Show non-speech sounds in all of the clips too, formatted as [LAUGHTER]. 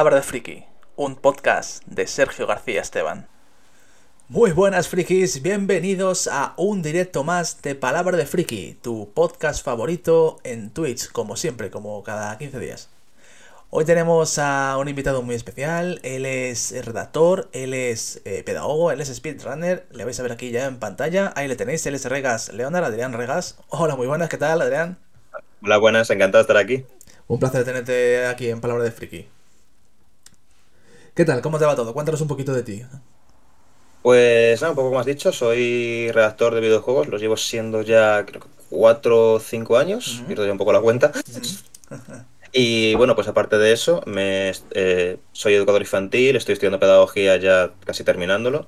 Palabra de Friki, un podcast de Sergio García Esteban. Muy buenas frikis, bienvenidos a un directo más de Palabra de Friki, tu podcast favorito en Twitch, como siempre, como cada 15 días. Hoy tenemos a un invitado muy especial, él es redactor, él es eh, pedagogo, él es speedrunner, le vais a ver aquí ya en pantalla, ahí le tenéis, él es Regas Leonard, Adrián Regas. Hola, muy buenas, ¿qué tal Adrián? Hola, buenas, encantado de estar aquí. Un placer tenerte aquí en Palabra de Friki. ¿Qué tal? ¿Cómo te va todo? Cuéntanos un poquito de ti. Pues nada, un poco como has dicho, soy redactor de videojuegos, los llevo siendo ya creo que 4 o 5 años, pierdo ya un poco la cuenta. y bueno, pues aparte de eso, me, eh, soy educador infantil, estoy estudiando pedagogía ya casi terminándolo.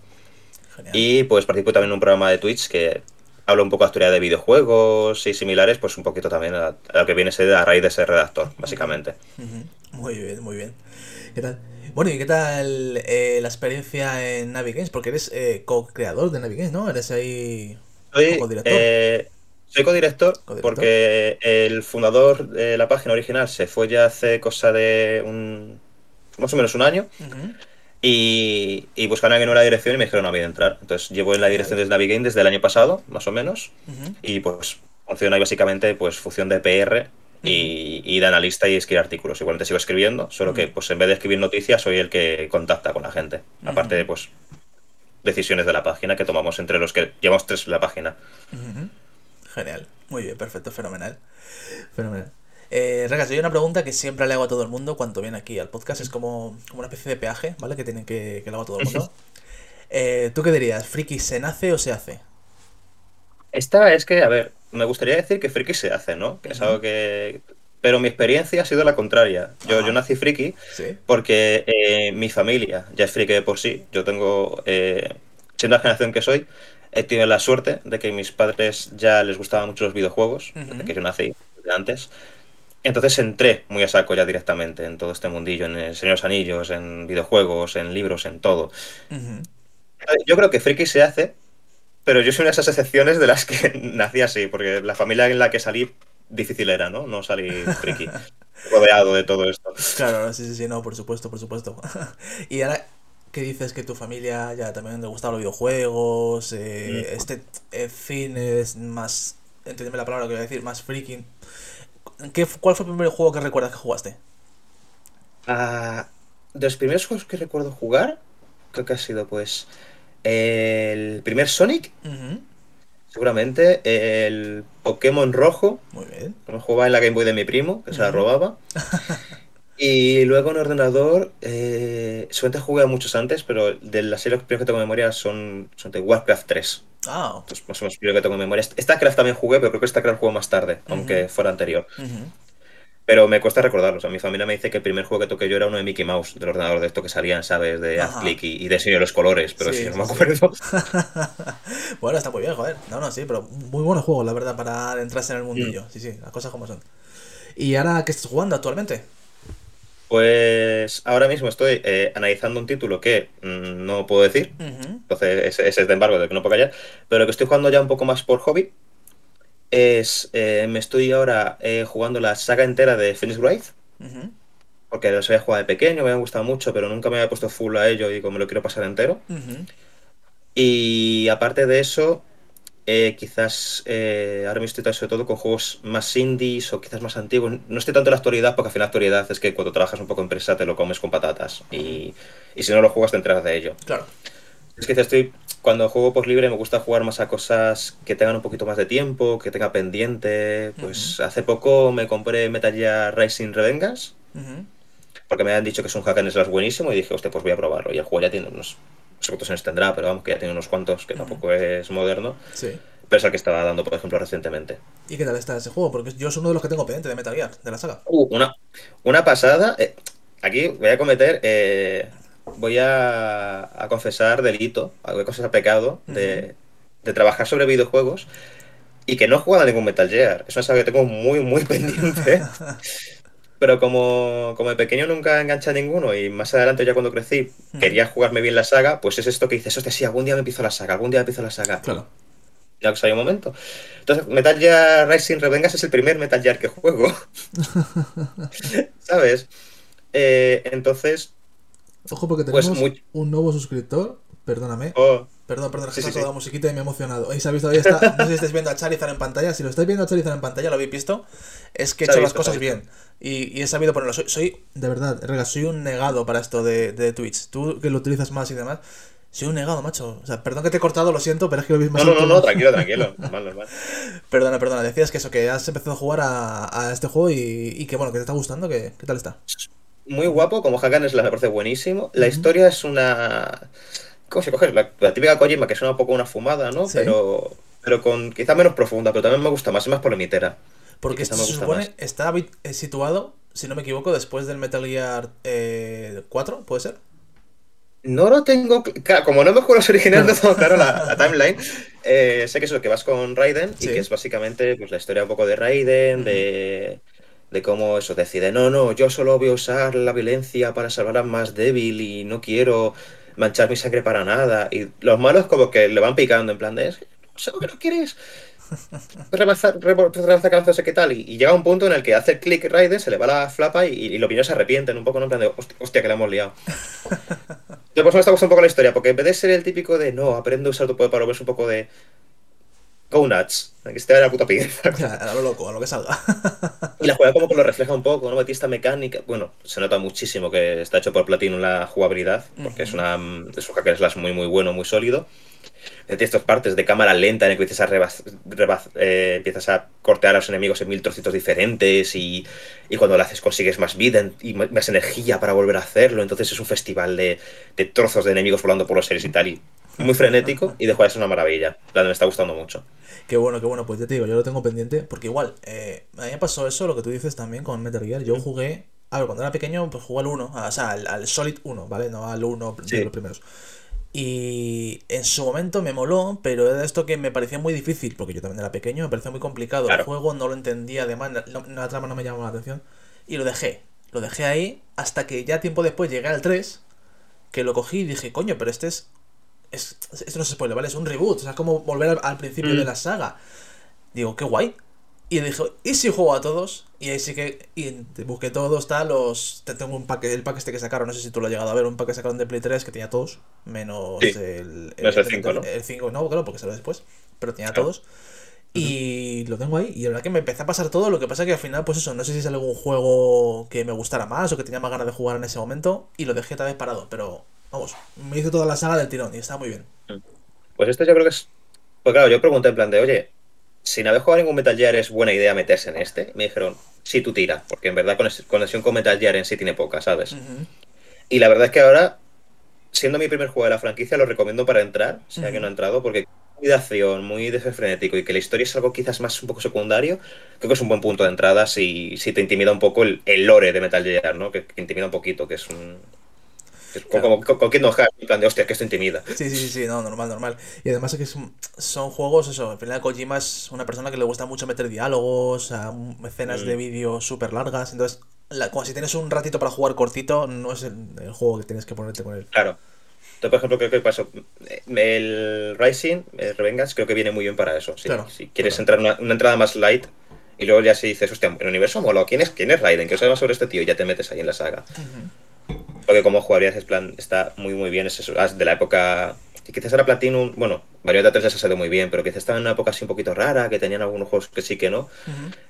Genial. Y pues participo también en un programa de Twitch que habla un poco de actualidad de videojuegos y similares, pues un poquito también a, a lo que viene a ser a raíz de ser redactor, básicamente. Muy bien, muy bien. ¿Qué tal? Bueno, ¿y qué tal eh, la experiencia en Navigames? Porque eres eh, co-creador de Navigames, ¿no? Eres ahí soy, co-director. Eh, soy co-director porque el fundador de la página original se fue ya hace cosa de un más o menos un año. Y, y, buscaron a alguien en la dirección y me dijeron no había de entrar. Entonces llevo en la dirección de Navigame desde el año pasado, más o menos. Y pues funciona ahí básicamente pues función de PR y, de analista y escribir artículos. Igualmente sigo escribiendo, solo que pues en vez de escribir noticias soy el que contacta con la gente. Aparte de pues decisiones de la página que tomamos entre los que llevamos tres en la página. Genial, muy bien, perfecto, fenomenal. Fenomenal. Eh, Regas, yo hay una pregunta que siempre le hago a todo el mundo cuando viene aquí al podcast. Es como, como una especie de peaje, ¿vale? Que tienen que, que le hago a todo el mundo. Eh, ¿Tú qué dirías? ¿Friki se nace o se hace? Esta es que, a ver, me gustaría decir que friki se hace, ¿no? Que es algo que... Pero mi experiencia ha sido la contraria. Yo, yo nací friki porque eh, mi familia ya es friki de por sí. Yo tengo, eh, siendo la generación que soy, he tenido la suerte de que mis padres ya les gustaban mucho los videojuegos, desde que yo nací, desde antes. Entonces entré muy a saco ya directamente en todo este mundillo, en el Señor de los Anillos, en videojuegos, en libros, en todo. Yo creo que friki se hace pero yo soy una de esas excepciones de las que [LAUGHS] nací así, porque la familia en la que salí difícil era, ¿no? No salí friki, [LAUGHS] rodeado de todo esto. Claro, sí, sí, sí, no, por supuesto, por supuesto. [LAUGHS] y ahora ¿qué dices que tu familia ya también le gustaban los videojuegos, eh, mm. este eh, fin es más, entiéndeme la palabra que voy a decir, más freaking. ¿Qué, ¿Cuál fue el primer juego que recuerdas que jugaste? Uh, de los primeros juegos que recuerdo jugar, creo que ha sido pues el primer Sonic. Seguramente. El Pokémon rojo. Muy bien. Me jugaba en la Game Boy de mi primo, que se la robaba. [LAUGHS] y luego en ordenador. Eh, solamente jugué muchos antes, pero de las series que tengo en memoria son, son de Warcraft 3. Ah. Entonces, más o menos que tengo en memoria. StarCraft también jugué, pero creo que StarCraft jugué más tarde, aunque fuera anterior. Pero me cuesta recordarlo. O sea, mi familia me dice que el primer juego que toqué yo era uno de Mickey Mouse, del ordenador de esto que salían, ¿sabes? De haz clic y, y diseño los colores, pero sí, no me acuerdo. [LAUGHS] bueno, está muy bien, joder. No, no, sí, pero muy buenos juegos, la verdad, para adentrarse en el mundillo. Mm. Sí, sí, las cosas como son. ¿Y ahora qué estás jugando actualmente? Pues ahora mismo estoy eh, analizando un título que mm, no puedo decir. Entonces, ese, ese, es de embargo, de que no puedo callar. Pero que estoy jugando ya un poco más por hobby es, eh, me estoy ahora eh, jugando la saga entera de Phoenix Wright. Porque los había jugado de pequeño, me había gustado mucho, pero nunca me había puesto full a ello y como me lo quiero pasar entero. Y aparte de eso, eh, quizás ahora me estoy sobre todo con juegos más indies o quizás más antiguos. No estoy tanto en la actualidad, porque al final la actualidad es que cuando trabajas un poco en empresa te lo comes con patatas. Y, y si no lo juegas te enteras de ello. Claro. Es que estoy cuando juego por libre me gusta jugar más a cosas que tengan un poquito más de tiempo, que tenga pendiente. Pues hace poco me compré Metal Gear Rising Revengas, porque me han dicho que es un hack and slash buenísimo y dije, hostia, pues voy a probarlo. Y el juego ya tiene unos, no sé cuántos años tendrá, pero vamos, que ya tiene unos cuantos, que tampoco es moderno. Sí. Pero es el que estaba dando, por ejemplo, recientemente. ¿Y qué tal está ese juego? Porque yo soy uno de los que tengo pendiente de Metal Gear, de la saga. Uh, una, una pasada. Eh, aquí voy a cometer eh, voy a, confesar delito, cosas a pecado, de, trabajar sobre videojuegos y que no he jugado a ningún Metal Gear. Es una saga que tengo muy, muy [LAUGHS] pendiente. Pero como, como de pequeño nunca enganché a ninguno y más adelante ya cuando crecí quería jugarme bien la saga, pues es esto que dices, hostia, sí, algún día me empiezo la saga, algún día me empiezo la saga. Claro. Ya que salió un momento. Entonces, Metal Gear Rising Revengas es el primer Metal Gear que juego. [LAUGHS] ¿Sabes? Eh, entonces. Ojo, porque pues tenemos un nuevo suscriptor. Perdóname. Oh. Perdón, perdón, es que sí, la musiquita y me he emocionado. Ahí se ha visto, ahí está. No sé si estáis viendo a Charizard en pantalla. Si lo estáis viendo a Charizard en pantalla, lo habéis visto. Es que he hecho las cosas bien. Y, he sabido ponerlo. Soy, de verdad, Rega, soy un negado para esto de, de Twitch. Tú que lo utilizas más y demás. Soy un negado, macho. O sea, perdón que te he cortado, lo siento, pero es que lo mismo. No, no, no, no, tranquilo, tranquilo. [LAUGHS] Normal, normal. perdona, perdona. Decías que eso, que has empezado a jugar a, a este juego y, y, que bueno, que te está gustando. Que, ¿Qué tal está? Muy guapo, como Hakan es la me parece buenísimo. La historia es una. ¿Cómo se coge? La, típica Kojima, que suena un poco una fumada, ¿no? Pero, pero con quizá menos profunda, pero también me gusta más, es más polemitera. Porque se supone, está eh, situado, si no me equivoco, después del Metal Gear eh, 4, ¿puede ser? No lo tengo. como no me juego los originales, no [LAUGHS] tengo claro la, timeline. Eh, sé que es lo que vas con Raiden y que es básicamente pues, la historia un poco de Raiden, de, de cómo eso decide: no, no, yo solo voy a usar la violencia para salvar al más débil y no quiero manchar mi sangre para nada. Y los malos, como que le van picando en plan de: sé que no quieres rebazar, rebazar sé qué tal. Y, llega un punto en el que hace el click Raiden, se le va la flapa y, y los viños se arrepienten un poco, ¿no? En plan de, hostia, que le hemos liado. Yo por eso me está gustando un poco la historia, porque en vez de ser el típico de, no, aprende a usar tu poder para volverse un poco de... Go nuts. Que esté la puta pinza. [LAUGHS] A lo loco, a lo que salga. [LAUGHS] y la juega como que lo refleja un poco, ¿no? Metí esta mecánica. Bueno, se nota muchísimo que está hecho por Platinum la jugabilidad, porque es una es un hacker slash muy muy bueno, muy sólido estas partes de cámara lenta en el que empiezas a, eh, empiezas a cortear a los enemigos en mil trocitos diferentes y, cuando lo haces consigues más vida y más energía para volver a hacerlo. Entonces es un festival de, trozos de enemigos volando por los seres y tal. Y muy frenético y de jugar es una maravilla. La me está gustando mucho. Qué bueno, qué bueno. Pues ya te digo, yo lo tengo pendiente porque igual, eh, a mí me pasó eso, lo que tú dices también con Metal Gear. Yo jugué, a ver, cuando era pequeño, pues jugué al 1, o sea, al, Solid 1, ¿vale? No al 1 de los primeros. Y en su momento me moló, pero era esto que me parecía muy difícil, porque yo también era pequeño, me parecía muy complicado. El juego no lo entendía, además la, trama no me llamó la atención. Y lo dejé. Lo dejé ahí hasta que ya tiempo después llegué al 3, que lo cogí y dije, coño, pero este es... es esto no se spoiler, ¿vale? Es un reboot, o sea, es como volver al, principio de mm. la saga. Digo, qué guay. Y dijo, ¿y si juego a todos? Y ahí sí que y busqué todos, tal, los... Tengo un pack, el pack este que sacaron, no sé si tú lo has llegado a ver, un pack que sacaron de Play 3 que tenía todos, menos el... El, 5, ¿no? El 5, no, claro, porque salió después, pero tenía todos. Y lo tengo ahí, y la verdad que me empecé a pasar todo, lo que pasa que al final, pues eso, no sé si sale algún juego que me gustara más o que tenía más ganas de jugar en ese momento, y lo dejé tal vez parado, pero vamos, me hice toda la saga del tirón y está muy bien. Pues esto yo creo que es... Pues claro, yo pregunté en plan de, oye, sin haber jugado ningún Metal Gear es buena idea meterse en este. Me dijeron, sí, tú tira, porque en verdad conexión con Metal Gear en sí tiene poca, ¿sabes? Y la verdad es que ahora, siendo mi primer juego de la franquicia, lo recomiendo para entrar, sea que no ha entrado, porque muy de acción, muy de frenético y que la historia es algo quizás más un poco secundario, creo que es un buen punto de entrada si, si te intimida un poco el, lore de Metal Gear, ¿no? Que, que, intimida un poquito, que es un, con, Kingdom Hearts, en plan de hostia, que esto intimida. Sí, sí, sí, no, normal, normal. Y además es que son, son juegos, eso, al final Kojima es una persona que le gusta mucho meter diálogos, a escenas de mm. vídeo súper largas, entonces, como si tienes un ratito para jugar cortito, no es el, juego que tienes que ponerte con él. Claro. Entonces, por ejemplo, creo que pasó. El Rising, el Revengas, creo que viene muy bien para eso. si quieres entrar una, una entrada más light, y luego ya se dices, hostia, el universo mola, ¿quién es, quién es Raiden? ¿Qué sabes sobre este tío? Y ya te metes ahí en la saga. Porque como jugarías es plan, está muy muy bien, es ah, de la época... Quizás era Platinum, bueno, Bayonetta 3 les ha salido muy bien, pero quizás estaba en una época así un poquito rara, que tenían algunos juegos que sí que no.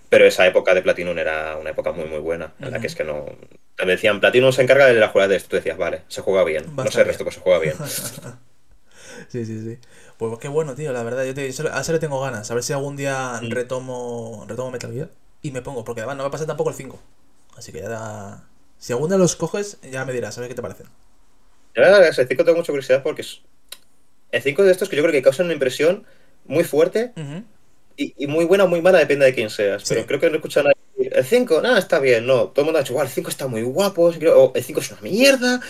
Pero esa época de Platinum era una época muy muy buena, en la que es que no... Te decían, Platinum se encarga de la jugada de esto, tú decías, vale, se juega bien, no sé el resto, que se juega bien. [LAUGHS] sí, sí, sí. Pues qué bueno, tío, la verdad, yo te, a ese le tengo ganas, a ver si algún día mm. retomo, retomo Metal Gear y me pongo, porque además no me pasa tampoco el 5. Así que ya da si alguno de los coges, ya me dirás, a ver qué te parecen. El 5 tengo mucha curiosidad porque es... El 5 de estos que yo creo que causan una impresión muy fuerte y, muy buena o muy mala, depende de quién seas. Pero creo que no he escuchado a nadie el 5, nada, está bien, no. Todo el mundo ha dicho, el 5 está muy guapo, o el 5 es una mierda,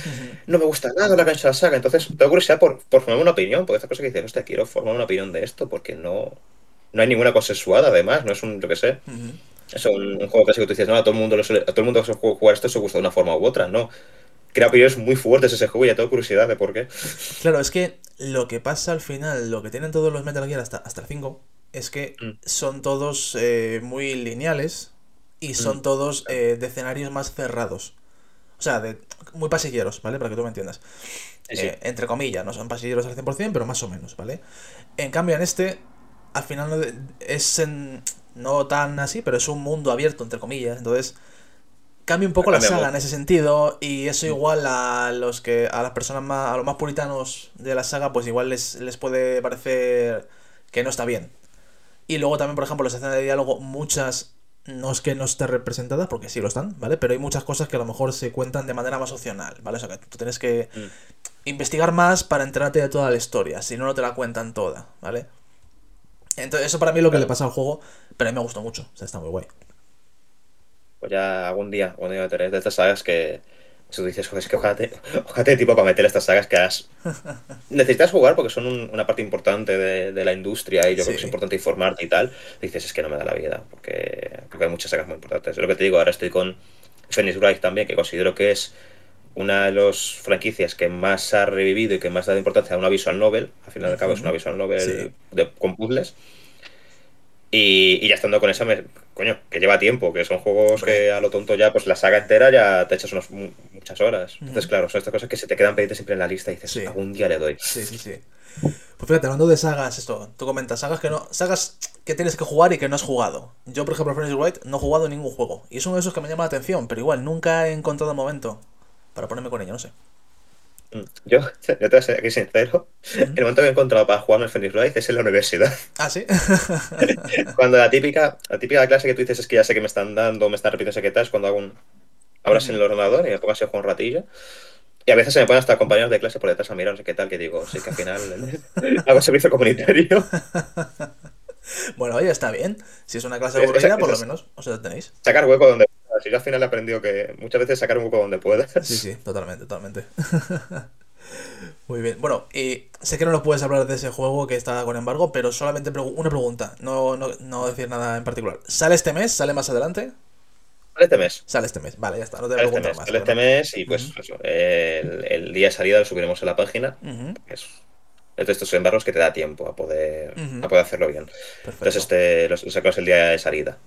no me gusta nada la cancha de la saga. Entonces, tengo curiosidad por, por formar una opinión, porque esta cosa que dices, hostia, quiero formar una opinión de esto, porque no, no hay ninguna consensuada, además, no es un, yo qué sé. Es un, juego clásico que tú dices, no, a todo el mundo, a todo el mundo que jugar esto se gusta de una forma u otra, no. Crea opiniones muy fuertes ese juego y ya tengo curiosidad de por qué. Claro, es que lo que pasa al final, lo que tienen todos los Metal Gear hasta, hasta el 5, es que mm. son todos eh, muy lineales y son mm. todos eh, de escenarios más cerrados. O O sea, de muy pasilleros, ¿vale? Para que tú me entiendas. Eh, entre comillas, no son pasilleros al 100%, pero más o menos, ¿vale? En cambio, en este, al final es en, no tan así, pero es un mundo abierto, entre comillas. Entonces, cambia un poco la saga en ese sentido. Y eso igual a los que. a las personas más. a los más puritanos de la saga, pues igual les, les puede parecer que no está bien. Y luego también, por ejemplo, las escenas de diálogo, muchas. No es que no esté representadas, porque sí lo están, ¿vale? Pero hay muchas cosas que a lo mejor se cuentan de manera más opcional, ¿vale? O sea que tú tienes que mm. investigar más para enterarte de toda la historia, si no, no te la cuentan toda, ¿vale? Entonces, eso para mí es lo que le pasa al juego, pero a mí me gustó mucho, o sea, está muy guay. Pues ya algún día, algún día de estas sagas que. Si tú dices, es que ojate, tipo para meter estas sagas que has. [LAUGHS] Necesitas jugar porque son una parte importante de, la industria y yo creo que es importante informarte y tal. dices, es que no me da la vida porque, porque hay muchas sagas muy importantes. Es lo que te digo, ahora estoy con Phoenix Wright también, que considero que es una de las franquicias que más ha revivido y que más da importancia a una visual novel, al final de cabo es una visual novel de, con puzzles. Y, ya estando con esa, me, coño, que lleva tiempo, que son juegos que a lo tonto ya, pues la saga entera ya te echas unas, muchas horas. Entonces, claro, son estas cosas que se te quedan pendientes siempre en la lista y dices, algún día le doy. Sí, sí, sí. Pues fíjate, hablando de sagas, esto, tú comentas, sagas que no, sagas que tienes que jugar y que no has jugado. Yo, por ejemplo, Frenzy White no he jugado ningún juego. Y es uno de esos que me llama la atención, pero igual nunca he encontrado el momento para ponerme con ello, no sé. Mm, yo, [LAUGHS] yo te voy a ser aquí sincero. El momento que he encontrado para jugarme el Phoenix Wright es en la universidad. [LAUGHS] Ah, sí. [LAUGHS] cuando la típica, la típica clase que tú dices es que ya sé que me están dando, me están repitiendo es cuando hago un. Abras en el ordenador y me pongo así a jugar un ratillo. Y a veces se me ponen hasta compañeros de clase por detrás a mirar, no sé qué tal, que digo, sí que al final hago servicio comunitario. bueno, oye, está bien. Si es una clase aburrida, por lo menos o sea, tenéis. Sacar hueco donde yo al final he aprendido que muchas veces sacar un poco donde puedas. Sí, sí, totalmente, totalmente. [LAUGHS] Muy bien. Bueno, y sé que no nos puedes hablar de ese juego que está con embargo, pero solamente una pregunta, no, no, decir nada en particular. ¿Sale este mes? ¿Sale más adelante? Sale este mes. Sale este mes, vale, ya está, no te sale este mes, más. Sale este mes y pues el, día de salida lo subiremos a la página. es, de estos embargos que te da tiempo a poder, a poder hacerlo bien. Entonces este, lo, sacamos el día de salida.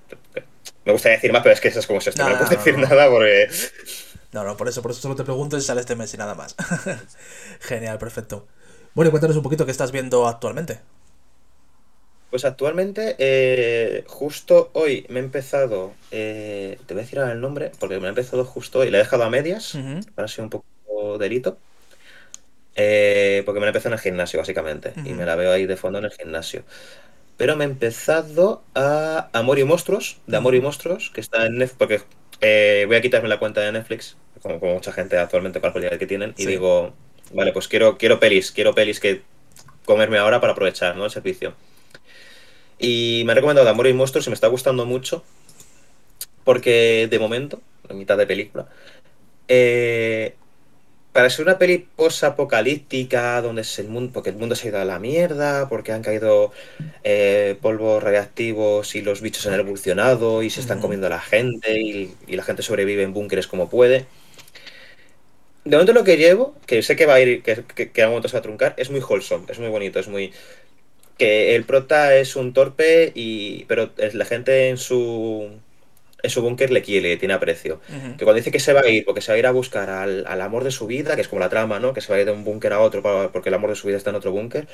Me gustaría decir más, pero es que eso es como si esto. No, no, puedo decir nada porque. No, no, por eso, por eso solo te pregunto si sale este mes y nada más. [LAUGHS] Genial, perfecto. Bueno, y cuéntanos un poquito qué estás viendo actualmente. Pues actualmente, eh, justo hoy me he empezado. Eh, te voy a decir ahora el nombre, porque me he empezado justo hoy. Le he dejado a medias, para ser un poco delito. Eh, porque me la empezado en el gimnasio, básicamente. Y me la veo ahí de fondo en el gimnasio. Pero me he empezado a Amor y Monstruos, de Amor y Monstruos, que está en Netflix, porque eh, voy a quitarme la cuenta de Netflix, como, mucha gente actualmente con la que tienen, y digo, vale, pues quiero, quiero pelis, quiero pelis que comerme ahora para aprovechar ¿no? el servicio. Y me ha recomendado Amor y Monstruos y me está gustando mucho, porque de momento, en mitad de película, eh, para ser una peli post-apocalíptica, donde es el mundo, porque el mundo se ha ido a la mierda, porque han caído eh, polvos radiactivos y los bichos han evolucionado y se están comiendo a la gente y, la gente sobrevive en búnkeres como puede. De momento lo que llevo, que sé que va a ir, que, que, que a momento se va a truncar, es muy wholesome, es muy bonito, es muy... Que el prota es un torpe, y pero la gente en su en su búnker le quiere, tiene aprecio. Que cuando dice que se va a ir, porque se va a ir a buscar al, amor de su vida, que es como la trama, ¿no? Que se va a ir de un búnker a otro porque el amor de su vida está en otro búnker.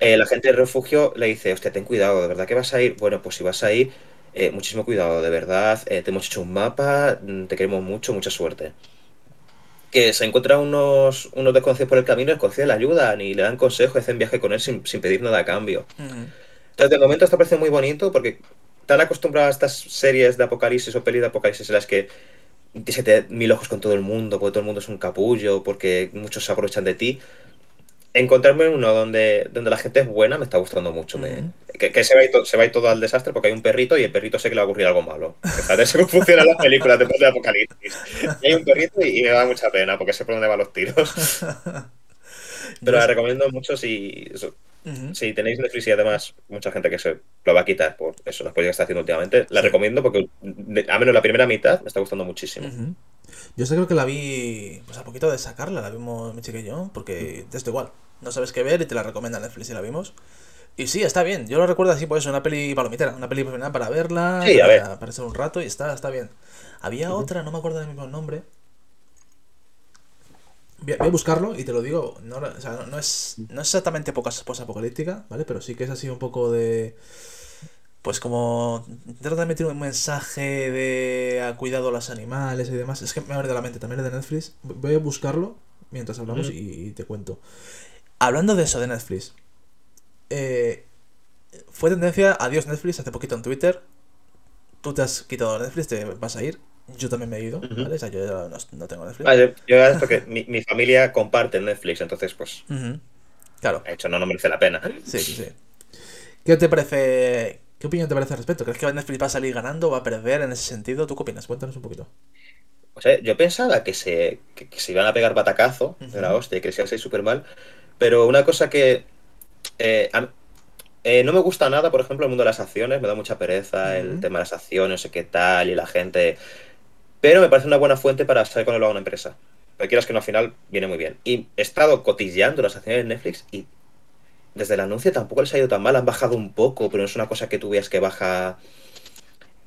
Eh, la gente del refugio le dice, hostia, ten cuidado, ¿de verdad que vas a ir? Bueno, pues si vas a ir, eh, muchísimo cuidado, de verdad, eh, te hemos hecho un mapa, mm, te queremos mucho, mucha suerte. Que se encuentran unos, unos desconocidos por el camino, el conceden la ayudan y le dan consejos, hacen viaje con él sin, pedir nada a cambio. Entonces, de momento, esto parece muy bonito porque tan acostumbrado a estas series de apocalipsis o pelis de apocalipsis en las que se te mil ojos con todo el mundo, porque todo el mundo es un capullo, porque muchos se aprovechan de ti. Encontrarme en uno donde, donde la gente es buena me está gustando mucho. que, se, va y se va todo al desastre porque hay un perrito y el perrito sé que le va a ocurrir algo malo. Eso cómo [LAUGHS] funcionan las películas después de Apocalipsis. Y hay un perrito y, me da mucha pena porque sé por dónde van los tiros. [LAUGHS] Pero la recomiendo mucho si, si tenéis Netflix y además mucha gente que se lo va a quitar por eso, las cosas que está haciendo últimamente, la recomiendo porque a menos la primera mitad me está gustando muchísimo. Yo sé creo que la vi, pues a poquito de sacarla, la vimos mi chica y yo, porque esto igual, no sabes qué ver y te la recomienda Netflix y la vimos. Y sí, está bien. Yo lo recuerdo así, pues, una peli palomitera, una peli para verla, para, ver. un rato y está, está bien. Había otra, no me acuerdo del mismo nombre, Voy a, buscarlo y te lo digo. No, o sea, no, es, no es exactamente post-apocalíptica, ¿vale? Pero sí que es así un poco de. Pues como. Trata de meter un mensaje de cuidado a los animales y demás. Es que me abre de la mente. También es de Netflix. Voy a buscarlo mientras hablamos y, te cuento. Hablando de eso de Netflix. Eh, fue tendencia adiós Netflix hace poquito en Twitter. Tú te has quitado Netflix, te vas a ir. Yo también me he ido, ¿vale? O sea, yo no, tengo Netflix. Vale, yo es porque [LAUGHS] mi, mi, familia comparte Netflix, entonces pues. Claro. De hecho, no, no merece la pena. Sí, sí, sí. ¿Qué te parece? ¿Qué opinión te parece al respecto? ¿Crees que Netflix va a salir ganando, va a perder en ese sentido? ¿Tú qué opinas? Cuéntanos un poquito. O sea, yo pensaba que se, que, se iban a pegar batacazo de la hostia y que se iba a súper mal. Pero una cosa que. Eh, eh, no me gusta nada, por ejemplo, el mundo de las acciones. Me da mucha pereza el tema de las acciones, no sé qué tal, y la gente pero me parece una buena fuente para saber cuando lo haga una empresa. Pero quieras que no, al final viene muy bien. Y he estado cotilleando las acciones de Netflix y desde el anuncio tampoco les ha ido tan mal. Han bajado un poco, pero no es una cosa que tú veas que baja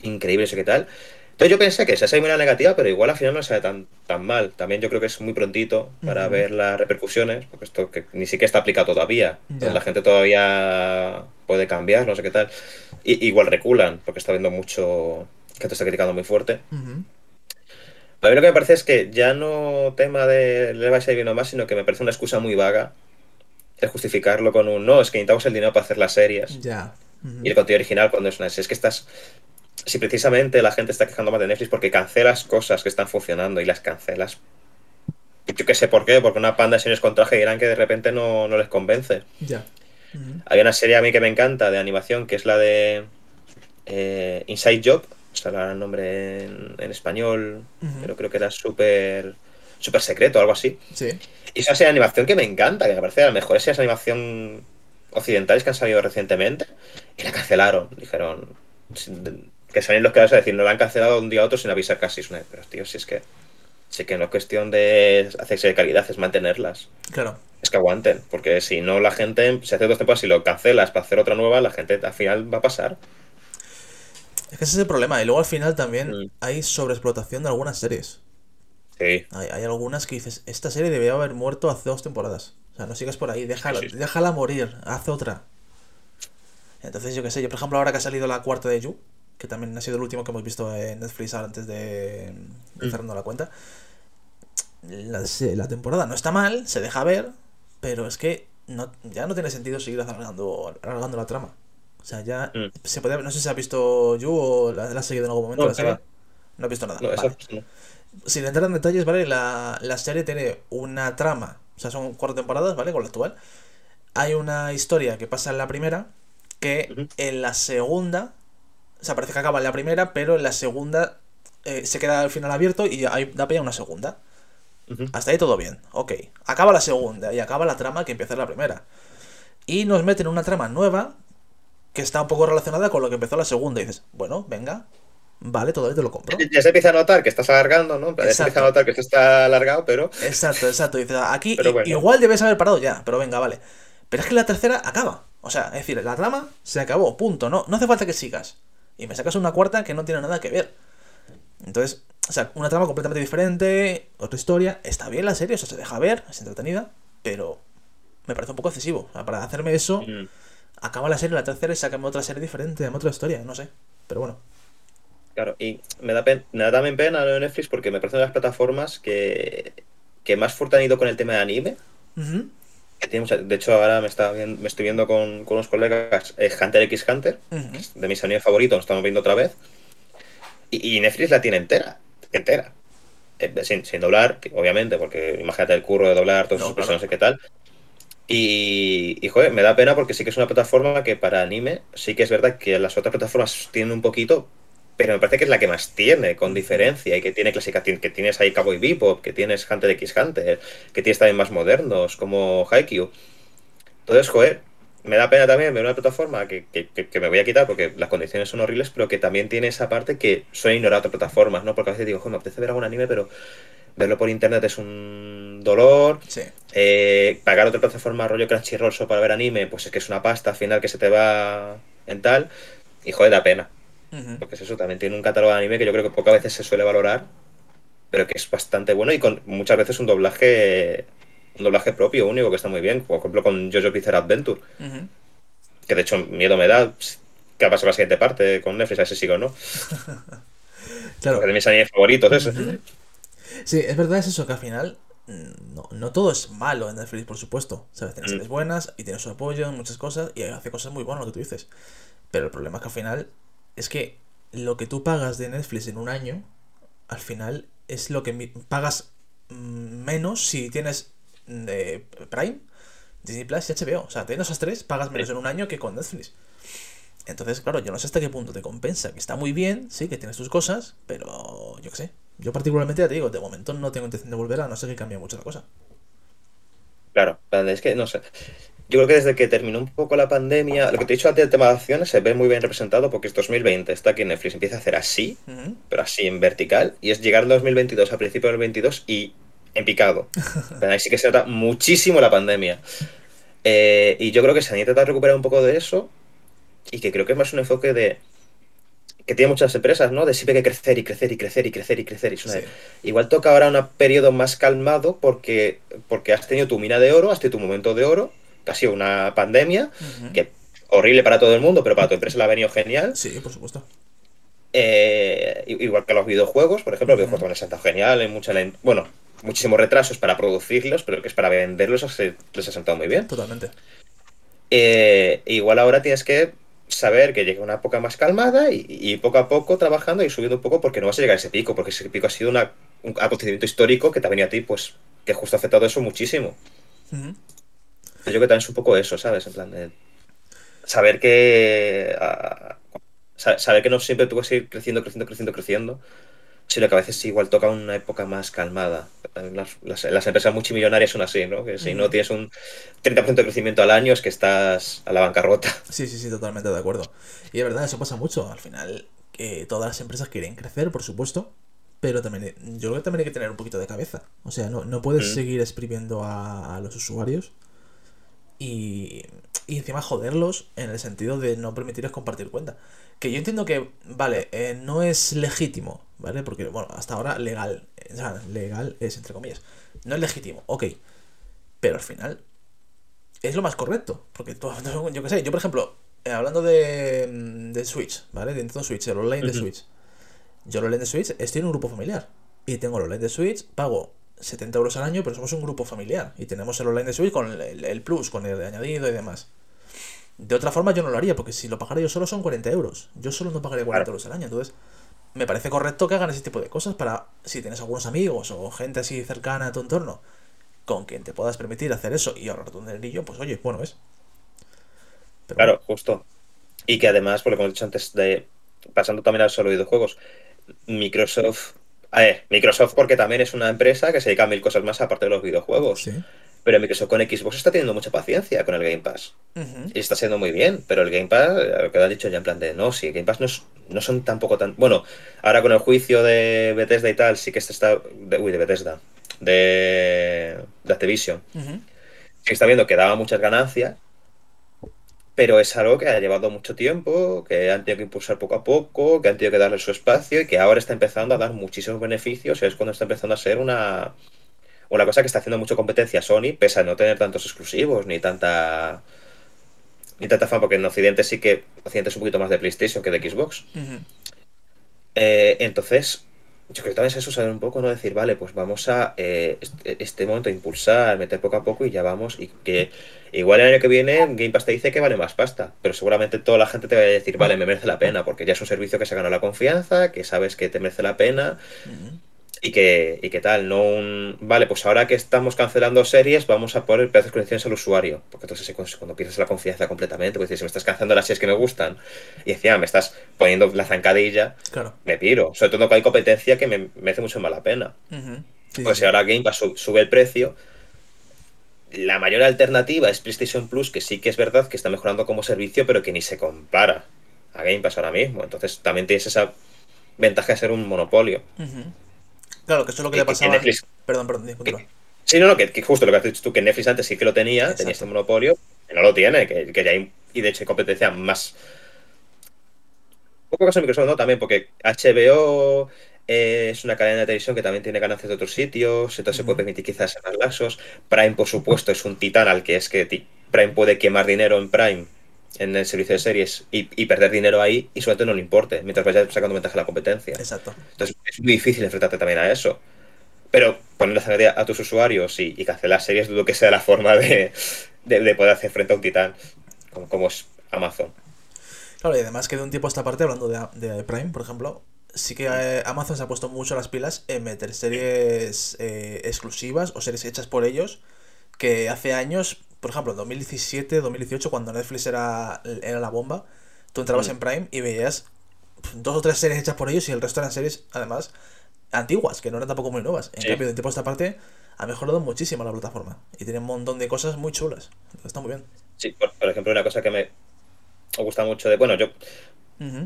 increíble, sé qué tal. Entonces yo pensé que esa sería una negativa, pero igual al final no sale tan, tan mal. También yo creo que es muy prontito para ver las repercusiones, porque esto que ni siquiera está aplicado todavía. La gente todavía puede cambiar, no sé qué tal. Y, igual reculan, porque está viendo mucho que te está criticando muy fuerte. A mí lo que me parece es que ya no tema de le vais a más, sino que me parece una excusa muy vaga el justificarlo con un no, es que necesitamos el dinero para hacer las series. Ya. Y el contenido original cuando es una Es que estás. Si precisamente la gente está quejando más de Netflix porque cancelas cosas que están funcionando y las cancelas. Yo qué sé por qué, porque una panda de series con traje dirán que de repente no, les convence. Ya. Hay una serie a mí que me encanta de animación que es la de eh, Inside Job, saldrá el nombre en, español, pero creo que era súper super secreto, algo así. Sí. Y esa serie de animación que me encanta, que me parece de las mejores series de animación occidentales que han salido recientemente, y la cancelaron. Dijeron que salen los que vas a decir, no la han cancelado un día a otro sin avisar casi. Pero tío, si es que sí que no es cuestión de hacerse de calidad, es mantenerlas. Claro. Es que aguanten, porque si no la gente, si hace dos temporadas y lo cancelas para hacer otra nueva, la gente al final va a pasar. Es que ese es el problema. Y luego al final también mm. hay sobreexplotación de algunas series. Sí. Hay, algunas que dices, esta serie debería haber muerto hace dos temporadas. O sea, no sigas por ahí, déjala, déjala morir, haz otra. Entonces, yo qué sé, yo por ejemplo, ahora que ha salido la cuarta de You, que también ha sido el último que hemos visto en Netflix antes de, de mm. la cuenta. La, la, temporada no está mal, se deja ver, pero es que no, ya no tiene sentido seguir alargando, alargando la trama. O sea, ya mm. se puede, no sé si ha visto You o la, has seguido en algún momento no, la serie. No has visto nada. Sin entrar en detalles, ¿vale? La, la, serie tiene una trama, o sea, son cuatro temporadas, ¿vale? Con la actual. Hay una historia que pasa en la primera, que en la segunda, o sea, parece que acaba en la primera, pero en la segunda eh, se queda al final abierto y hay, da pie a una segunda. Hasta ahí todo bien, ok. Acaba la segunda y acaba la trama que empieza en la primera. Y nos meten una trama nueva que está un poco relacionada con lo que empezó la segunda. Y dices, bueno, venga, vale, todo te lo compro. Ya se empieza a notar que estás alargando, ¿no? Ya se empieza a notar que esto está alargado, pero. Exacto, exacto. Dices, aquí igual debes haber parado ya, pero venga, vale. Pero es que la tercera acaba. O sea, es decir, la trama se acabó, punto. No, no hace falta que sigas. Y me sacas una cuarta que no tiene nada que ver. Entonces, o sea, una trama completamente diferente, otra historia. Está bien la serie, o sea, se deja ver, es entretenida, pero me parece un poco excesivo. O sea, para hacerme eso. Mm acaba la serie, la tercera y sácame otra serie diferente, otra historia, no sé. Pero bueno. Claro, y me da, me da también pena lo de Netflix porque me parecen las plataformas que, que más fuerte han ido con el tema de anime. de hecho, ahora me, está me estoy viendo con, con unos colegas eh, Hunter x Hunter, de mis animes favoritos, nos estamos viendo otra vez. Y, Netflix la tiene entera, entera. Eh, sin, sin, doblar, obviamente, porque imagínate el curro de doblar todos esos personajes qué tal. Y, joder, me da pena porque sí que es una plataforma que para anime, sí que es verdad que las otras plataformas tienen un poquito, pero me parece que es la que más tiene, con diferencia, y que tiene clásica, que tienes ahí Cowboy Bebop, que tienes Hunter x Hunter, que tienes también más modernos, como Haikyuu. Entonces, joder, me da pena también ver una plataforma que, que, me voy a quitar porque las condiciones son horribles, pero que también tiene esa parte que suele ignorar otras plataformas, ¿no? Porque a veces digo, joder, me apetece ver algún anime, pero verlo por internet es un dolor. Eh, pagar otra plataforma rollo Crunchyroll solo para ver anime, pues es que es una pasta al final que se te va en tal. Y joder, da pena. Porque es eso, también tiene un catálogo de anime que yo creo que pocas veces se suele valorar. pero que es bastante bueno y con muchas veces un doblaje un doblaje propio, único, que está muy bien. Por ejemplo, con Jojo Bizarre Adventure. Que de hecho miedo me da que va a pasar la siguiente parte con Netflix, a ver si sigo o no. [LAUGHS] claro. Porque de mis animes favoritos, eso. Sí, es verdad, es eso, que al final no, no, todo es malo en Netflix, por supuesto. ¿Sabes? Tienes series buenas y tienes su apoyo en muchas cosas y hace cosas muy buenas, lo que tú dices. Pero el problema es que al final es que lo que tú pagas de Netflix en un año, al final es lo que pagas mm, menos si tienes de Prime, Disney Plus y HBO. O sea, teniendo esas tres, pagas menos en un año que con Netflix. Entonces, claro, yo no sé hasta qué punto te compensa, que está muy bien, sí, que tienes tus cosas, pero yo qué sé. Yo particularmente ya te digo, de momento no tengo intención de volver a no sé que cambie mucho la cosa. Claro, es que no sé. Yo creo que desde que terminó un poco la pandemia, lo que te he dicho antes del tema de acciones se ve muy bien representado porque es 2020, está aquí Netflix, empieza a hacer así, pero así en vertical, y es llegar al 2022, a principio del 22, y en picado. [LAUGHS] Ahí sí que se nota muchísimo la pandemia. Eh, y yo creo que se han intentado recuperar un poco de eso y que creo que es más un enfoque de que tiene muchas empresas, ¿no? De siempre hay que crecer y crecer y crecer y crecer y crecer. Y Igual toca ahora un periodo más calmado porque, porque has tenido tu mina de oro, has tenido tu momento de oro, que ha sido una pandemia, que horrible para todo el mundo, pero para tu empresa la ha venido genial. Sí, por supuesto. Eh, igual que los videojuegos, por ejemplo, los videojuegos también han sentado genial, en mucha bueno, muchísimos retrasos para producirlos, pero que es para venderlos, les ha sentado muy bien. Totalmente. Eh, igual ahora tienes que saber que llega una época más calmada y, poco a poco trabajando y subiendo un poco porque no vas a llegar a ese pico, porque ese pico ha sido una, un acontecimiento histórico que te ha venido a ti, pues, que justo ha afectado eso muchísimo. Yo creo que también es un poco eso, ¿sabes? En plan de saber que... saber que no siempre tú vas a ir creciendo, creciendo, creciendo, creciendo, sino que a veces igual toca una época más calmada. Las, empresas multimillonarias son así, ¿no? Que si no tienes un 30% de crecimiento al año es que estás a la bancarrota. Sí, sí, sí, totalmente de acuerdo. Y es verdad, eso pasa mucho. Al final, que todas las empresas quieren crecer, por supuesto, pero también yo creo que también hay que tener un poquito de cabeza. O sea, no, no puedes seguir exprimiendo a, a, los usuarios y, y encima joderlos en el sentido de no permitirles compartir cuenta. Que yo entiendo que, vale, eh, no es legítimo, ¿vale? Porque, bueno, hasta ahora legal, o sea, legal es entre comillas. No es legítimo, ok. Pero al final es lo más correcto. Porque [LAUGHS] yo qué sé, yo por ejemplo, eh, hablando de, mm, de Switch, ¿vale? De Nintendo Switch, el online de Switch. Yo el online de Switch estoy en un grupo familiar. Y tengo el online de Switch, pago 70 euros al año, pero somos un grupo familiar. Y tenemos el online de Switch con el, el plus, con el de añadido y demás. De otra forma yo no lo haría, porque si lo pagara yo solo son 40 euros. Yo solo no pagaría 40 euros al año. Entonces, me parece correcto que hagan ese tipo de cosas para, si tienes algunos amigos o gente así cercana a tu entorno, con quien te puedas permitir hacer eso y ahorrar tu dinerillo, pues oye, bueno es. claro, justo. Y que además, por lo que hemos dicho antes, de pasando también al solo videojuegos, Microsoft... A ver, Microsoft porque también es una empresa que se dedica a mil cosas más aparte de los videojuegos. Sí. Pero Microsoft con Xbox está teniendo mucha paciencia con el Game Pass. Y está siendo muy bien. Pero el Game Pass, lo que ha dicho ya en plan de no, sí, el Game Pass no, no son tampoco tan. Bueno, ahora con el juicio de Bethesda y tal, sí que este está. De, uy, de Bethesda. De, de Activision. Sí que está viendo que daba muchas ganancias. Pero es algo que ha llevado mucho tiempo, que han tenido que impulsar poco a poco, que han tenido que darle su espacio y que ahora está empezando a dar muchísimos beneficios. Y es cuando está empezando a ser una una cosa que está haciendo mucho competencia Sony, pese a no tener tantos exclusivos ni tanta. Ni tanta fama, porque en Occidente sí que. Occidente es un poquito más de PlayStation que de Xbox. Eh, entonces, yo creo que también es eso, saber un poco, ¿no? Decir, vale, pues vamos a eh, este, este, momento impulsar, meter poco a poco y ya vamos. Y que igual el año que viene Game Pass te dice que vale más pasta, pero seguramente toda la gente te va a decir, vale, me merece la pena, porque ya es un servicio que se ganó la confianza, que sabes que te merece la pena y que, y que tal, no un... Vale, pues ahora que estamos cancelando series, vamos a poner pedazos de condiciones al usuario. Porque entonces cuando pierdes la confianza completamente, pues si me estás cancelando las series que me gustan y encima me estás poniendo la zancadilla, claro. me piro. Sobre todo cuando hay competencia que me, me hace mucho mala pena. pues si ahora Game Pass sube el precio, la mayor alternativa es PlayStation Plus, que sí que es verdad que está mejorando como servicio, pero que ni se compara a Game Pass ahora mismo. Entonces también tienes esa ventaja de ser un monopolio. Claro, que eso es lo que, le pasaba. Netflix, perdón, perdón, disculpa. Sí, no, no, que, justo lo que has dicho tú, que Netflix antes sí que lo tenía, tenía este monopolio, que no lo tiene, que, ya hay, y de hecho hay competencia más. poco caso de Microsoft, ¿no? También, porque HBO eh, es una cadena de televisión que también tiene ganancias de otros sitios, entonces se puede permitir quizás ser más laxos. Prime, por supuesto, es un titán al que es que Prime puede quemar dinero en Prime, en el servicio de series, y, perder dinero ahí y suerte no le importe, mientras vaya sacando ventaja a la competencia. Exacto. Entonces es muy difícil enfrentarte también a eso. Pero ponerle a, a tus usuarios y, y cancelar series, dudo que sea la forma de, poder hacer frente a un titán como, como es Amazon. Claro, y además que de un tiempo a esta parte, hablando de, Prime, por ejemplo, sí que eh, Amazon se ha puesto mucho las pilas en meter series eh, exclusivas o series hechas por ellos que hace años, por ejemplo, en 2017, 2018, cuando Netflix era, era la bomba, tú entrabas mm. en Prime y veías dos o tres series hechas por ellos y el resto eran series, además, antiguas, que no eran tampoco muy nuevas. En cambio, de tiempo a esta parte ha mejorado muchísimo la plataforma y tiene un montón de cosas muy chulas. está muy bien. Sí, por, por ejemplo, una cosa que me, gusta mucho de. Bueno, yo.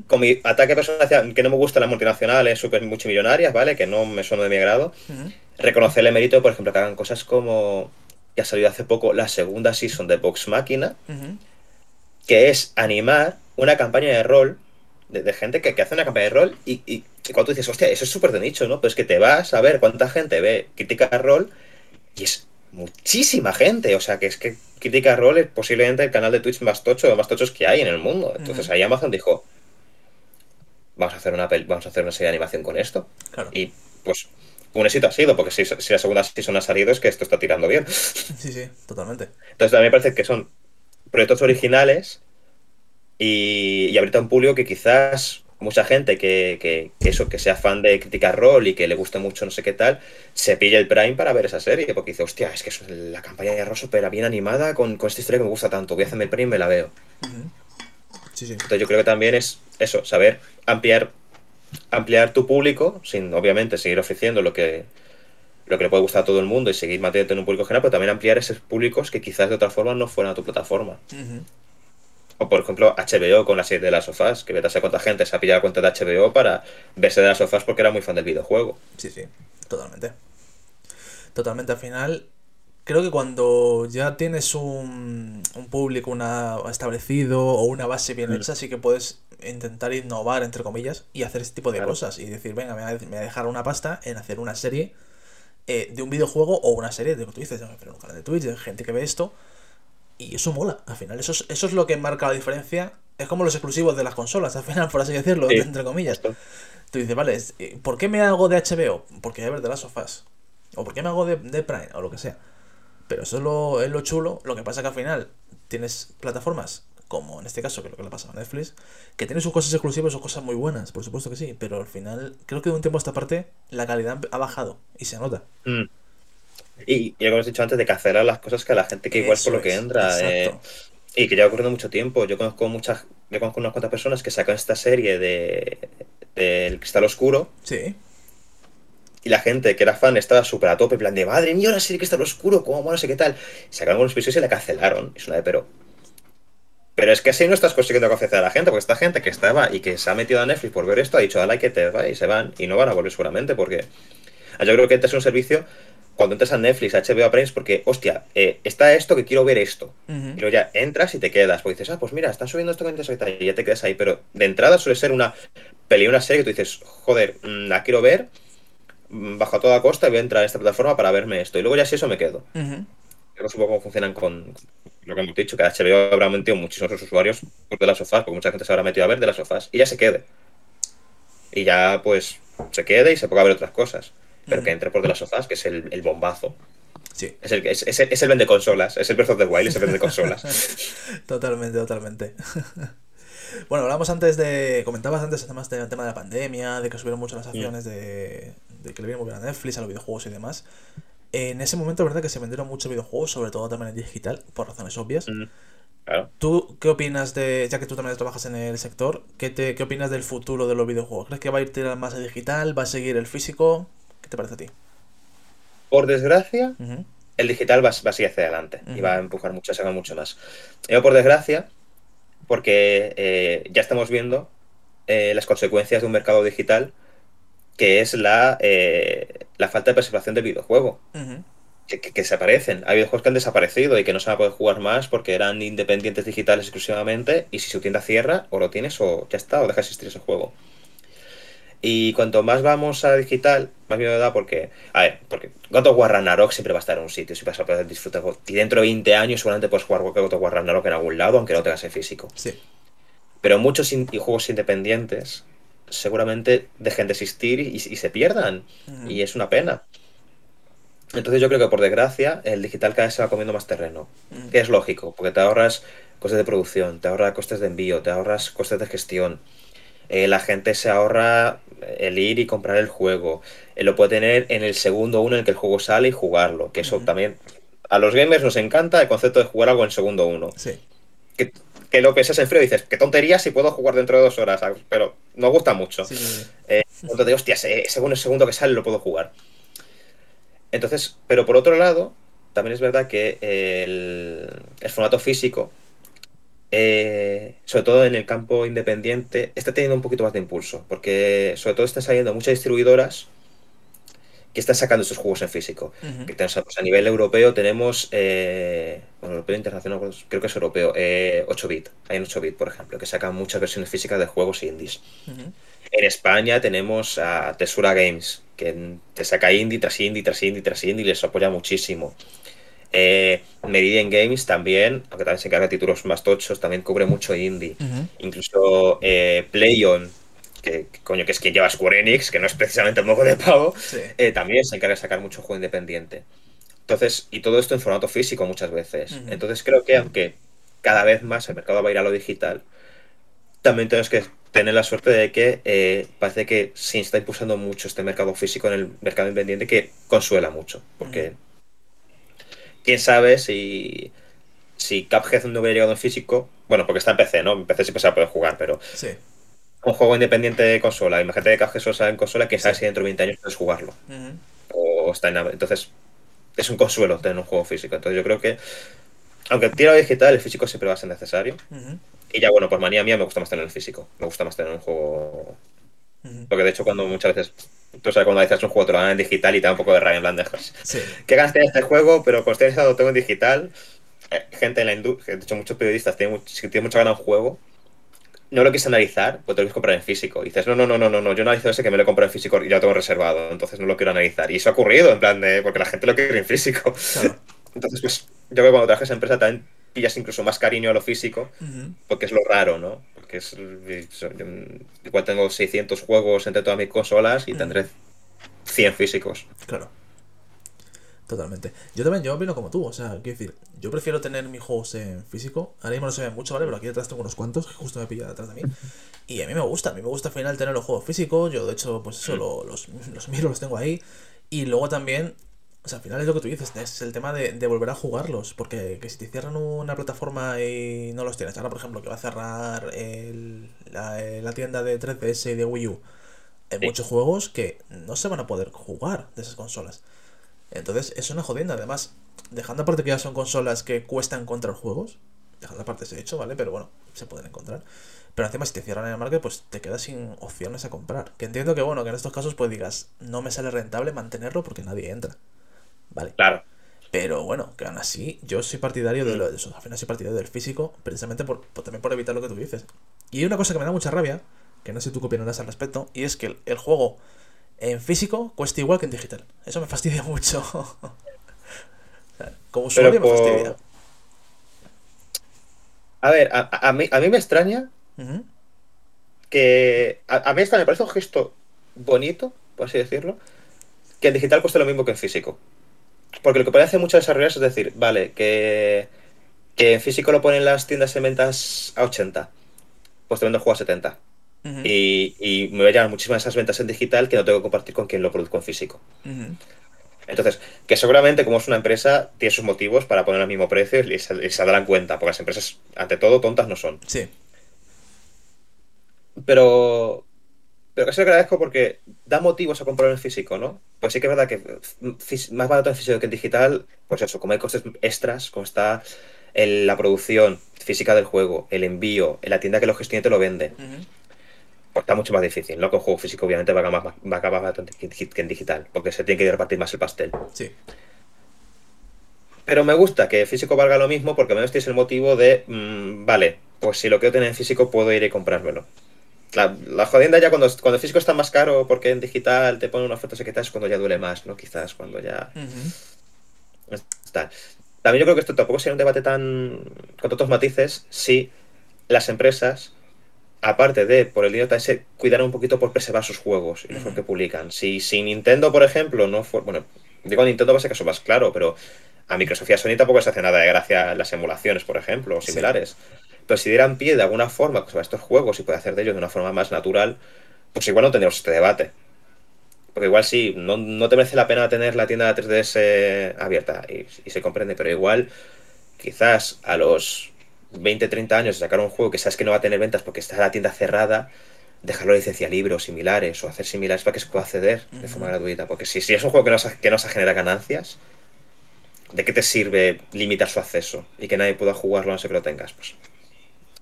Con mi ataque personal, que no me gustan las multinacionales súper multimillonarias, ¿vale? Que no me son de mi agrado. Reconocerle mérito, por ejemplo, que hagan cosas como. Que ha salido hace poco la segunda season de Vox Máquina, que es animar una campaña de rol de, gente que, hace una campaña de rol y, y, cuando tú dices, hostia, eso es súper de nicho, ¿no? Pues que te vas a ver cuánta gente ve crítica rol y es muchísima gente. O sea, que es que Crítica Role es posiblemente el canal de Twitch más tocho de más tochos que hay en el mundo. Entonces ahí Amazon dijo, vamos a hacer una vamos a hacer una serie de animación con esto. Y pues un éxito ha sido, porque si, la segunda season ha salido es que esto está tirando bien. [LAUGHS] Sí, sí, totalmente. Entonces también me parece que son proyectos originales y, y abierto a un público que quizás mucha gente que, eso, que sea fan de Crítica Roll y que le guste mucho no sé qué tal, se pilla el Prime para ver esa serie, porque dice, hostia, es que es la campaña de Arroz pero bien animada con, esta historia que me gusta tanto, voy a hacerme el Prime y me la veo. Entonces yo creo que también es eso, saber ampliar ampliar tu público, sin obviamente seguir ofreciendo lo que lo que le puede gustar a todo el mundo y seguir manteniendo en un público general, pero también ampliar esos públicos que quizás de otra forma no fueran a tu plataforma. O por ejemplo, HBO con la serie de las sofás, que vete a cuánta gente se ha pillado la cuenta de HBO para verse de las sofás porque era muy fan del videojuego. Sí, sí, totalmente. Totalmente, al final, creo que cuando ya tienes un, un público una, establecido o una base bien mm. hecha, sí que puedes intentar innovar, entre comillas, y hacer este tipo de cosas. Y decir, venga, me voy, a, dejar una pasta en hacer una serie eh, de un videojuego o una serie de lo que tú dices, de un canal de Twitch, de gente que ve esto y eso mola, al final. Eso es, eso es lo que marca la diferencia. Es como los exclusivos de las consolas, al final, por así decirlo, entre comillas. Tú dices, vale, eh, ¿por qué me hago de HBO? Porque hay ver de las sofás. O ¿por qué me hago de, Prime? O lo que sea. Pero eso es lo, es lo chulo. Lo que pasa que al final tienes plataformas, como en este caso, que es lo que le pasa a Netflix, que tienen sus cosas exclusivas o cosas muy buenas, por supuesto que sí. Pero al final, creo que de un tiempo a esta parte, la calidad ha bajado y se nota. Mm. Y, ya como has dicho antes, de cancelar las cosas que a la gente que igual por lo que entra. Eh, y que lleva ocurriendo mucho tiempo. Yo conozco muchas, yo conozco unas cuantas personas que sacan esta serie de del Cristal Oscuro. Sí. Y la gente que era fan estaba súper a tope, en plan de madre mía, la serie Cristal Oscuro, cómo bueno, no sé qué tal. Sacaron unos episodios y la cancelaron. Es una de pero. Pero es que así no estás consiguiendo convencer a la gente, porque esta gente que estaba y que se ha metido a Netflix por ver esto ha dicho, ala, que te va y se van. Y no van a volver seguramente, porque. Yo creo que este es un servicio cuando entras a Netflix, a HBO, a Prime, porque, hostia, eh, está esto que quiero ver esto. Y luego ya entras y te quedas, porque dices, ah, pues mira, están subiendo esto que interesa y ya te quedas ahí. Pero de entrada suele ser una peli, una serie que tú dices, joder, mm, la quiero ver, mm, bajo toda costa y voy a entrar a esta plataforma para verme esto. Y luego ya si eso me quedo. Yo no supongo cómo funcionan con lo que hemos dicho, que HBO habrá metido muchísimos usuarios por de las sofás, porque mucha gente se habrá metido a ver de las sofás, y ya se quede. Y ya, pues, se quede y se ponga a ver otras cosas pero que entre por de las sofás, que es el, el bombazo. Sí. Es el, es, es, es el vende consolas, es el Breath of the Wild, es el vende consolas. [LAUGHS] totalmente, totalmente. [LAUGHS] bueno, hablamos antes de. Comentabas antes además del tema de la pandemia, de que subieron mucho las acciones, de, de, que le vieron muy bien a Netflix, a los videojuegos y demás. En ese momento, verdad que se vendieron muchos videojuegos, sobre todo también en digital, por razones obvias. Claro. ¿Tú qué opinas de, ya que tú también trabajas en el sector, qué, te, qué opinas del futuro de los videojuegos? ¿Crees que va a ir tirar más a digital? ¿Va a seguir el físico? ¿Qué te parece a ti? Por desgracia, el digital va, a seguir hacia adelante y va a empujar mucho, a sacar mucho más. Yo, por desgracia, porque eh, ya estamos viendo eh, las consecuencias de un mercado digital que es la, eh, la falta de preservación del videojuego. que, que, desaparecen. Hay videojuegos que han desaparecido y que no se van a poder jugar más porque eran independientes digitales exclusivamente. Y si su tienda cierra, o lo tienes o ya está, o deja de existir ese juego. Y cuanto más vamos a digital, más miedo da porque, a ver, porque God of War Ragnarok siempre va a estar en un sitio, siempre vas a poder disfrutar. Y dentro de 20 años seguramente puedes jugar God of War Ragnarok en algún lado, aunque no tengas en físico. Sí. Pero muchos juegos independientes seguramente dejen de existir y, se pierdan. Y es una pena. Entonces yo creo que por desgracia el digital cada vez se va comiendo más terreno. Que es lógico, porque te ahorras costes de producción, te ahorras costes de envío, te ahorras costes de gestión. Eh, la gente se ahorra el ir y comprar el juego. Eh, lo puede tener en el segundo uno en el que el juego sale y jugarlo. Que eso también. A los gamers nos encanta el concepto de jugar algo en segundo uno. Sí. Que, que lo piensas en frío y dices, qué tontería si puedo jugar dentro de dos horas. Pero nos gusta mucho. Sí, sí, eh, entonces, hostia, según el segundo que sale lo puedo jugar. Entonces, pero por otro lado, también es verdad que el, formato físico, eh, sobre todo en el campo independiente, está teniendo un poquito más de impulso, porque sobre todo están saliendo muchas distribuidoras que están sacando estos juegos en físico. que pues, a nivel europeo tenemos, eh, bueno, europeo internacional, pues, creo que es europeo, 8-bit. Eh, Hay un 8-bit, por ejemplo, que sacan muchas versiones físicas de juegos indies. En España tenemos a Tesura Games, que te saca indie tras indie tras indie tras indie y les apoya muchísimo. Eh, Meridian Games también, aunque también se encarga de títulos más tochos, también cubre mucho indie. Incluso eh, PlayOn, que, coño, que es quien lleva Square Enix, que no es precisamente el modo de pago, eh, también se encarga de sacar mucho juego independiente. Entonces, y todo esto en formato físico muchas veces. Entonces creo que aunque cada vez más el mercado va a ir a lo digital, también tenemos que tener la suerte de que eh, parece que se está impulsando mucho este mercado físico en el mercado independiente que consuela mucho. Porque quién sabe si, si Cuphead no hubiera llegado en físico. Bueno, porque está en PC, ¿no? En PC siempre se va a poder jugar, pero. Un juego independiente de consola. Imagínate que Cuphead solo sale en consola, quién sabe si dentro de 20 años puedes jugarlo. O está en. Entonces, es un consuelo tener un juego físico. Entonces, yo creo que. Aunque tira digital, el físico siempre va a ser necesario. Y ya, bueno, por manía mía me gusta más tener el físico. Me gusta más tener un juego. Porque de hecho, cuando muchas veces. Tú sabes, cuando dices un juego te lo dan en digital y te da un poco de rabia en de. Sí. ¿Qué ganas este juego? Pero cuando estoy todo en digital. Eh, gente en la industria, de hecho, muchos periodistas tienen, si tienen mucha ganas un juego, no lo quieres analizar, pues te lo quieres comprar en físico. Y dices, no, no, no, no, no, no, yo analizo ese que me lo he comprado en físico y ya lo tengo reservado, entonces no lo quiero analizar. Y eso ha ocurrido, en plan de. porque la gente lo quiere en físico. [LAUGHS] Entonces, pues, yo creo que cuando trabajas en empresa también pillas incluso más cariño a lo físico, porque es lo raro, ¿no? Porque es, igual tengo 600 juegos entre todas mis consolas y tendré 100 físicos. Claro. Totalmente. Yo también, yo opino como tú, o sea, quiero decir, yo prefiero tener mis juegos en físico. Ahora mismo no se ven mucho, ¿vale? Pero aquí detrás tengo unos cuantos que justo me pilla detrás de mí. Y a mí me gusta, a mí me gusta al final tener los juegos físicos. Yo, de hecho, pues eso, los, los miro, los tengo ahí. Y luego también o sea, al final es lo que tú dices, es el tema de, volver a jugarlos. Porque que si te cierran una plataforma y no los tienes, ahora por ejemplo que va a cerrar la, tienda de 3DS y de Wii U, hay muchos juegos que no se van a poder jugar de esas consolas. Entonces es una jodienda. Además, dejando aparte que ya son consolas que cuesta encontrar juegos, dejando aparte ese hecho, ¿vale? Pero bueno, se pueden encontrar. Pero encima si te cierran en el market, pues te quedas sin opciones a comprar. Que entiendo que bueno, que en estos casos pues digas, no me sale rentable mantenerlo porque nadie entra. ¿vale? Claro. Pero bueno, que aún así, yo soy partidario de, lo, de eso. Al final soy partidario del físico, precisamente por, también por evitar lo que tú dices. Y hay una cosa que me da mucha rabia, que no sé tú qué opinarás al respecto, y es que el, juego en físico cuesta igual que en digital. Eso me fastidia [LAUGHS] mucho. Como usuario me fastidia. A ver, a, mí, a mí me extraña que. A, a, mí esta me parece un gesto bonito, por así decirlo, que en digital cueste lo mismo que en físico. Porque lo que puede hacer muchos desarrolladores es decir, vale, que, que en físico lo ponen las tiendas en ventas a 80, pues te vendo el juego a 70. Y, y, me voy a llevar muchísimas esas ventas en digital que no tengo que compartir con quien lo produzco en físico. Entonces, que seguramente como es una empresa, tiene sus motivos para poner el mismo precio y se, se darán cuenta, porque las empresas, ante todo, tontas no son. Sí. Pero, pero casi lo agradezco porque da motivos a comprar en físico, ¿no? Pues sí que es verdad que más barato en físico que en digital, pues eso, como hay costes extras, como está la producción física del juego, el envío, en la tienda que lo gestiona te lo vende, pues está mucho más difícil, ¿no? Un juego físico obviamente va a acabar más, barato que en digital, porque se tiene que repartir más el pastel. Sí. pero me gusta que físico valga lo mismo porque al menos tienes el motivo de, mm, vale, pues si lo quiero tener en físico puedo ir y comprármelo. La, la jodienda ya cuando, cuando el físico está más caro porque en digital te ponen una oferta secreta es cuando ya duele más, ¿no? Quizás cuando ya... está. También yo creo que esto tampoco sería un debate tan con tantos matices si las empresas, aparte de por el dinero, se cuidaran un poquito por preservar sus juegos y los que publican. Si, si Nintendo, por ejemplo, no fue... Bueno, digo Nintendo va a ser caso más claro, pero a Microsoft y a Sony tampoco se hace nada de gracia las emulaciones, por ejemplo, o similares. Pero si dieran pie de alguna forma sobre estos juegos y puede hacer de ellos de una forma más natural, pues igual no tendríamos este debate. Porque igual sí, no, te merece la pena tener la tienda de 3DS abierta y, se comprende, pero igual quizás a los 20, 30 años sacar un juego que sabes que no va a tener ventas porque está la tienda cerrada, dejarlo a licencia libre o similares o hacer similares para que se pueda acceder de forma gratuita. Porque si, si es un juego que no, que no se genera ganancias, ¿de qué te sirve limitar su acceso y que nadie pueda jugarlo no sé que lo tengas? Pues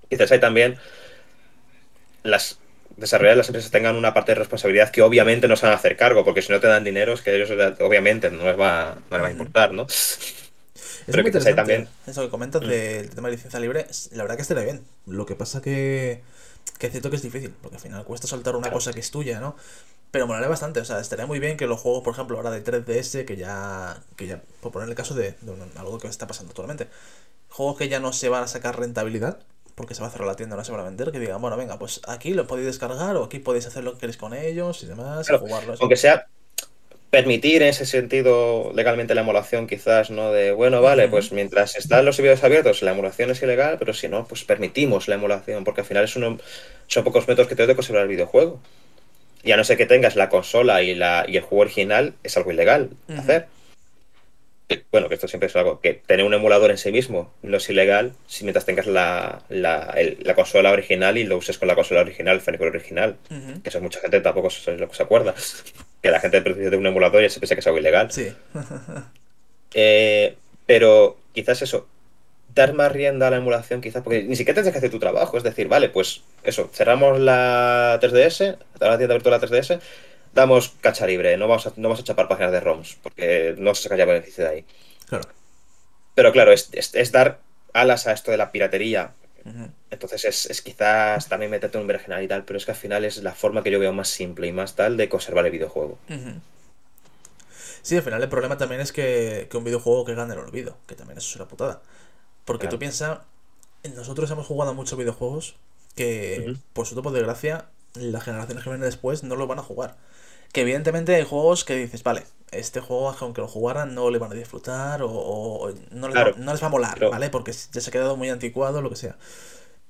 quizás hay también las desarrollar las empresas tengan una parte de responsabilidad que obviamente no se van a hacer cargo, porque si no te dan dinero es que ellos obviamente no les va, no les va a importar, ¿no? Es Pero muy interesante también... eso que comentas mm. del tema de licencia libre, la verdad que estaría bien. Lo que pasa que, que es cierto que es difícil, porque al final cuesta soltar una cosa que es tuya, ¿no? Pero molaría bastante, o sea, estaría muy bien que los juegos, por ejemplo, ahora de 3DS, que ya, que ya por poner el caso de, algo que está pasando actualmente, juegos que ya no se van a sacar rentabilidad, porque se va a cerrar la tienda, no se van a vender, que digan, bueno, venga, pues aquí lo podéis descargar o aquí podéis hacer lo que queréis con ellos y demás, jugarlos. Aunque sea permitir en ese sentido legalmente la emulación, quizás, ¿no? De, bueno, vale, pues mientras están los servidores abiertos, la emulación es ilegal, pero si no, pues permitimos la emulación, porque al final es uno, son pocos métodos que tengo de conservar el videojuego. Y a no ser que tengas la consola y, la, y el juego original, es algo ilegal hacer bueno, que esto siempre es algo, que tener un emulador en sí mismo no es ilegal si mientras tengas la, la, la consola original y lo uses con la consola original, el fanico original. Que eso mucha gente tampoco se, se acuerda. que la gente precisa de un emulador y se piensa que es algo ilegal. Sí. [LAUGHS] Eh, pero quizás eso, dar más rienda a la emulación, quizás, porque ni siquiera tienes que hacer tu trabajo. Es decir, vale, pues eso, cerramos la 3DS, la tienda virtual la 3DS damos cacha libre, no vamos a, no vamos a chapar páginas de ROMs, porque no se sacaría beneficio de ahí. Claro. Pero claro, es, es, dar alas a esto de la piratería. Entonces es, es, quizás también meterte en un vergenal y tal, pero es que al final es la forma que yo veo más simple y más tal de conservar el videojuego. Sí, al final el problema también es que, que un videojuego que gane el olvido, que también eso es una putada. Porque tú piensas, nosotros hemos jugado muchos videojuegos que, por su topo de gracia, las generaciones que vienen después no lo van a jugar. Que evidentemente hay juegos que dices, vale, este juego, aunque lo jugaran, no le van a disfrutar o, no, les va, a molar, ¿vale? Porque ya se ha quedado muy anticuado, lo que sea.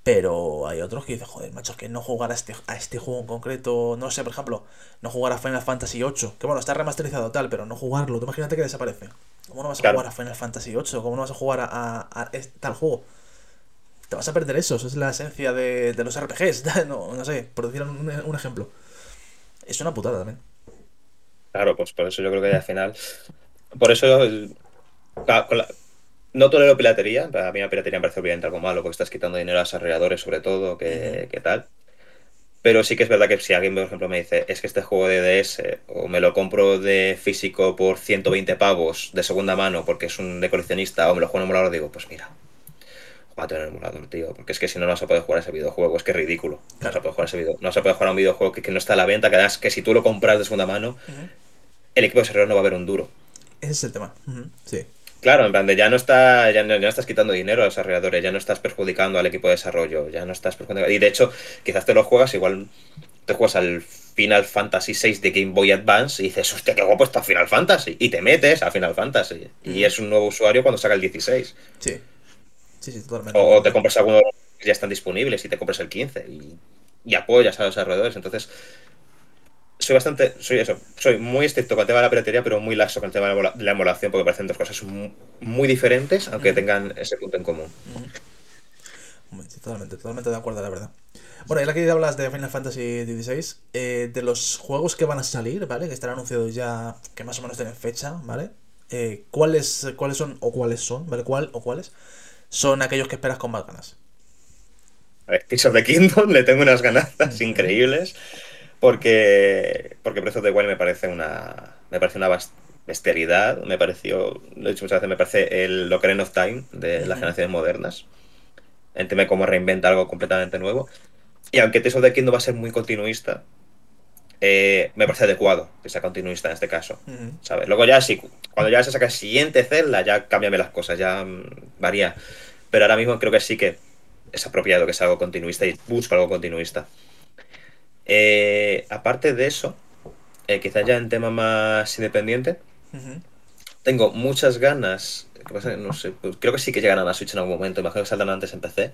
Pero hay otros que dicen, joder, macho, que no jugar a este, a este juego en concreto, no sé, por ejemplo, no jugar a Final Fantasy VIII, que bueno, está remasterizado tal, pero no jugarlo, tú imagínate que desaparece. ¿Cómo no vas a jugar a Final Fantasy VIII? ¿Cómo no vas a jugar a, tal juego? Te vas a perder eso, eso es la esencia de, los RPGs, [LAUGHS] no, no sé, por decir un, un ejemplo. Es una putada también. Claro, pues por eso yo creo que al final. Por eso. no tolero piratería. A mí la piratería me parece obviamente algo malo porque estás quitando dinero a desarrolladores, sobre todo, que, tal. Pero sí que es verdad que si alguien, por ejemplo, me dice, es que este juego de DS o me lo compro de físico por 120 pavos de segunda mano porque es un de coleccionista o me lo juego en emulador, digo, pues mira, va a tener emulador, tío. Porque es que si no, no se puede jugar ese videojuego. Es que es ridículo. No se puede jugar ese video. No se puede jugar a un videojuego que, no está a la venta. Que, que si tú lo compras de segunda mano, el equipo de desarrollo no va a ver un duro. Ese es el tema. Sí. Claro, en plan de ya no, está, ya no, estás quitando dinero a los desarrolladores, ya no estás perjudicando al equipo de desarrollo, ya no estás perjudicando. Y de hecho, quizás te lo juegas, igual te juegas al Final Fantasy VI de Game Boy Advance y dices, hostia, qué guapo está Final Fantasy. Y te metes a Final Fantasy. Y es un nuevo usuario cuando saca el 16. Sí. Sí, sí, totalmente. O te compras alguno que ya están disponibles y te compras el 15 y, y apoyas a los desarrolladores. Entonces, soy bastante, soy eso, soy muy estricto con el tema de la piratería, pero muy laxo con el tema de la emulación, porque parecen dos cosas muy, diferentes, aunque tengan ese punto en común. totalmente, totalmente de acuerdo, la verdad. Bueno, y la que hablas de Final Fantasy XVI, eh, de los juegos que van a salir, ¿vale? Que están anunciados ya, que más o menos tienen fecha, ¿vale? Eh, ¿cuáles, ¿Cuáles son o cuáles son, ¿vale? ¿Cuál o cuáles son aquellos que esperas con más ganas? A ver, Tears of the Kingdom [LAUGHS] le tengo unas ganas increíbles. Porque, porque Breath of the Wild me parece una, me parece una bestialidad. Me pareció, lo he dicho muchas veces, me parece el Ocarina of Time de las generaciones modernas. Entiende cómo reinventa algo completamente nuevo. Y aunque Tears of the Kingdom va a ser muy continuista, eh, me parece adecuado que sea continuista en este caso. ¿sabes? Luego ya sí, cuando ya se saca el siguiente Zelda, ya cámbiame las cosas, ya mm, varía. Pero ahora mismo creo que sí que es apropiado que sea algo continuista y busco algo continuista. Eh, aparte de eso, eh, quizás ya en tema más independiente, tengo muchas ganas, no sé, pues creo que sí que llegan a la Switch en algún momento, imagino que saldrán antes en PC,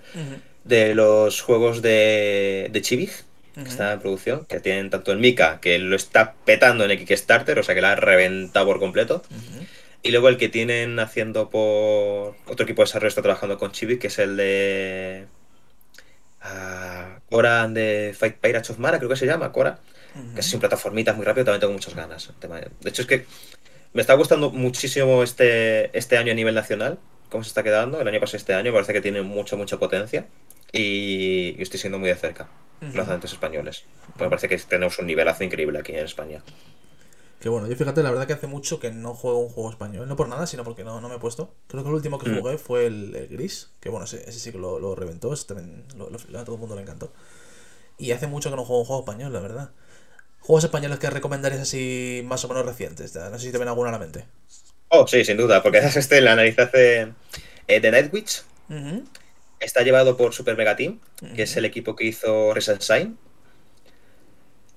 de los juegos de, de Chibig, que están en producción, que tienen tanto el Mika, que lo está petando en Kickstarter, o sea que la ha reventado por completo. Y luego el que tienen haciendo por otro equipo de desarrollo está trabajando con Chibi, que es el de uh, Cora de Fight Pirates of Mara, creo que se llama, Cora, que es sin plataformitas muy rápido, también tengo muchas ganas. De hecho es que me está gustando muchísimo este, este año a nivel nacional, cómo se está quedando. El año pasado este año parece que tiene mucha, mucha potencia y, estoy siendo muy de cerca los lanzamientos españoles. me parece que tenemos un nivelazo increíble aquí en España. Que bueno, yo fíjate, la verdad que hace mucho que no juego un juego español. No por nada, sino porque no, no me he puesto. Creo que el último que mm. jugué fue el, Gris. Que bueno, ese, sí que lo, lo reventó. Ese también a todo el mundo le encantó. Y hace mucho que no juego un juego español, la verdad. ¿Juegos españoles que recomendarías así más o menos recientes? No sé si te ven alguna a la mente. Oh, sí, sin duda. Porque este la analizaste eh, de Nightwitch. Está llevado por Super Mega Team, que es el equipo que hizo Reset Sign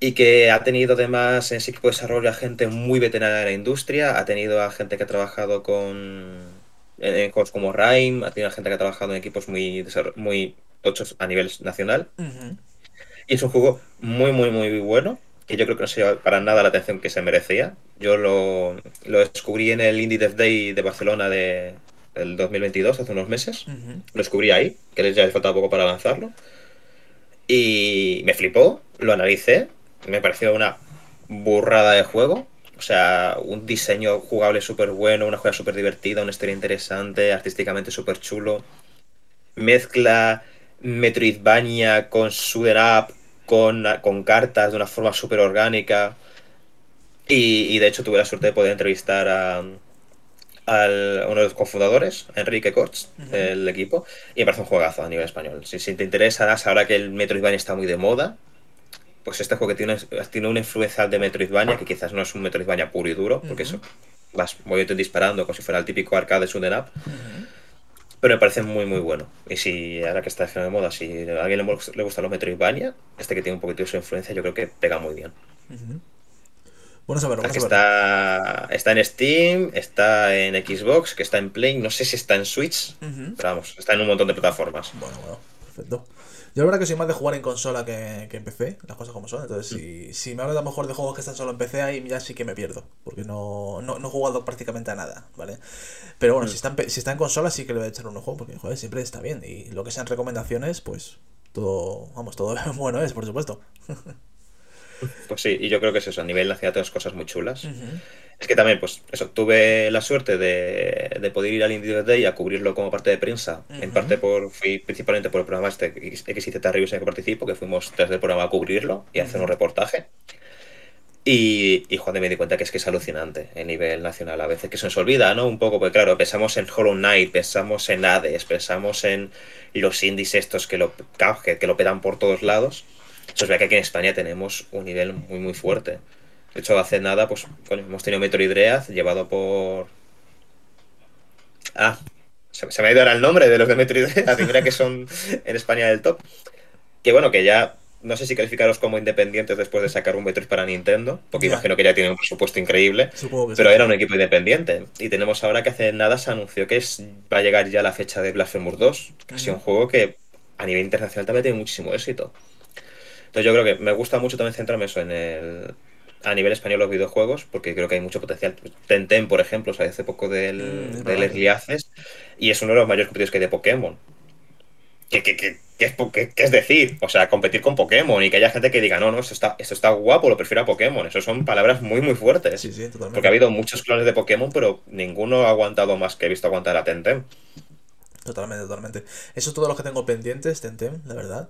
y que ha tenido además en ese equipo de desarrollo a gente muy veterana de la industria, ha tenido a gente que ha trabajado con en, juegos como Rime, ha tenido a gente que ha trabajado en equipos muy, muy tochos a nivel nacional. Y es un juego muy, muy, muy bueno, que yo creo que no se lleva para nada la atención que se merecía. Yo lo, descubrí en el Indie Dev Day de Barcelona de, del 2022, hace unos meses. Lo descubrí ahí, que les ya les faltaba poco para lanzarlo. Y me flipó, lo analicé me pareció una burrada de juego. O sea, un diseño jugable súper bueno, una juega súper divertida, una historia interesante, artísticamente súper chulo. Mezcla Metroidvania con Suder Up, con, con cartas de una forma súper orgánica. Y, de hecho tuve la suerte de poder entrevistar a, uno de los cofundadores, Enrique Kortz, del equipo, y me parece un juegazo a nivel español. Si, si te interesa, ahora que el Metroidvania está muy de moda, pues este juego que tiene, tiene una influencia de Metroidvania, que quizás no es un Metroidvania puro y duro, porque eso vas moviendo disparando como si fuera el típico arcade de up. Pero me parece muy, muy bueno. Y si ahora que está de moda, si a alguien le, le gustan los Metroidvania, este que tiene un poquito de su influencia, yo creo que pega muy bien. Bueno saberlo, bueno Está, está en Steam, está en Xbox, que está en Play, no sé si está en Switch, pero vamos, está en un montón de plataformas. Bueno, bueno, perfecto. Yo la verdad que soy más de jugar en consola que, que en PC, las cosas como son. Entonces, si, si me hablas a lo mejor de juegos que están solo en PC, ahí ya sí que me pierdo. Porque no, no, he jugado prácticamente a nada, ¿vale? Pero bueno, si, está en, si está en consola, sí que le voy a echar un ojo, porque joder, siempre está bien. Y lo que sean recomendaciones, pues todo, vamos, todo [LAUGHS] bueno es, por supuesto. [LAUGHS] Pues sí, y yo creo que es eso, a nivel nacional tenemos cosas muy chulas. Es que también, pues eso, tuve la suerte de, de poder ir al Indie Day a cubrirlo como parte de prensa. En parte por, fui principalmente por el programa este XYZ Reviews en el que participo, que fuimos tras del programa a cubrirlo y hacer un reportaje. Y, y Juan, me di cuenta que es que es alucinante a nivel nacional. A veces que se nos olvida, ¿no? Un poco, porque claro, pensamos en Hollow Knight, pensamos en Hades, pensamos en los indies estos que lo, que lo pedan por todos lados. Eso es verdad que aquí en España tenemos un nivel muy, muy fuerte. De hecho, hace nada, pues hemos tenido Metroid Dread llevado por. Ah, se, me ha ido ahora el nombre de los de Metroid Dread, primera que son en España del top. Que bueno, que ya no sé si calificaros como independientes después de sacar un Metroid para Nintendo, porque imagino que ya tienen un presupuesto increíble, pero era un equipo independiente. Y tenemos ahora que hace nada se anunció que es, va a llegar ya la fecha de Blasphemous 2, que ha sido un juego que a nivel internacional también tiene muchísimo éxito. Entonces yo creo que me gusta mucho también centrarme eso en el, a nivel español los videojuegos, porque creo que hay mucho potencial. Tenten, por ejemplo, salió hace poco del, mm, del Access, y es uno de los mayores competidores que hay de Pokémon. ¿Qué, es, es, decir? O sea, competir con Pokémon y que haya gente que diga, no, no, esto está, esto está guapo, lo prefiero a Pokémon. Eso son palabras muy, muy fuertes. Sí, sí, totalmente. Porque ha habido muchos clones de Pokémon, pero ninguno ha aguantado más que he visto aguantar a Tenten. Totalmente, totalmente. Eso es todo lo que tengo pendientes, Tenten, la verdad.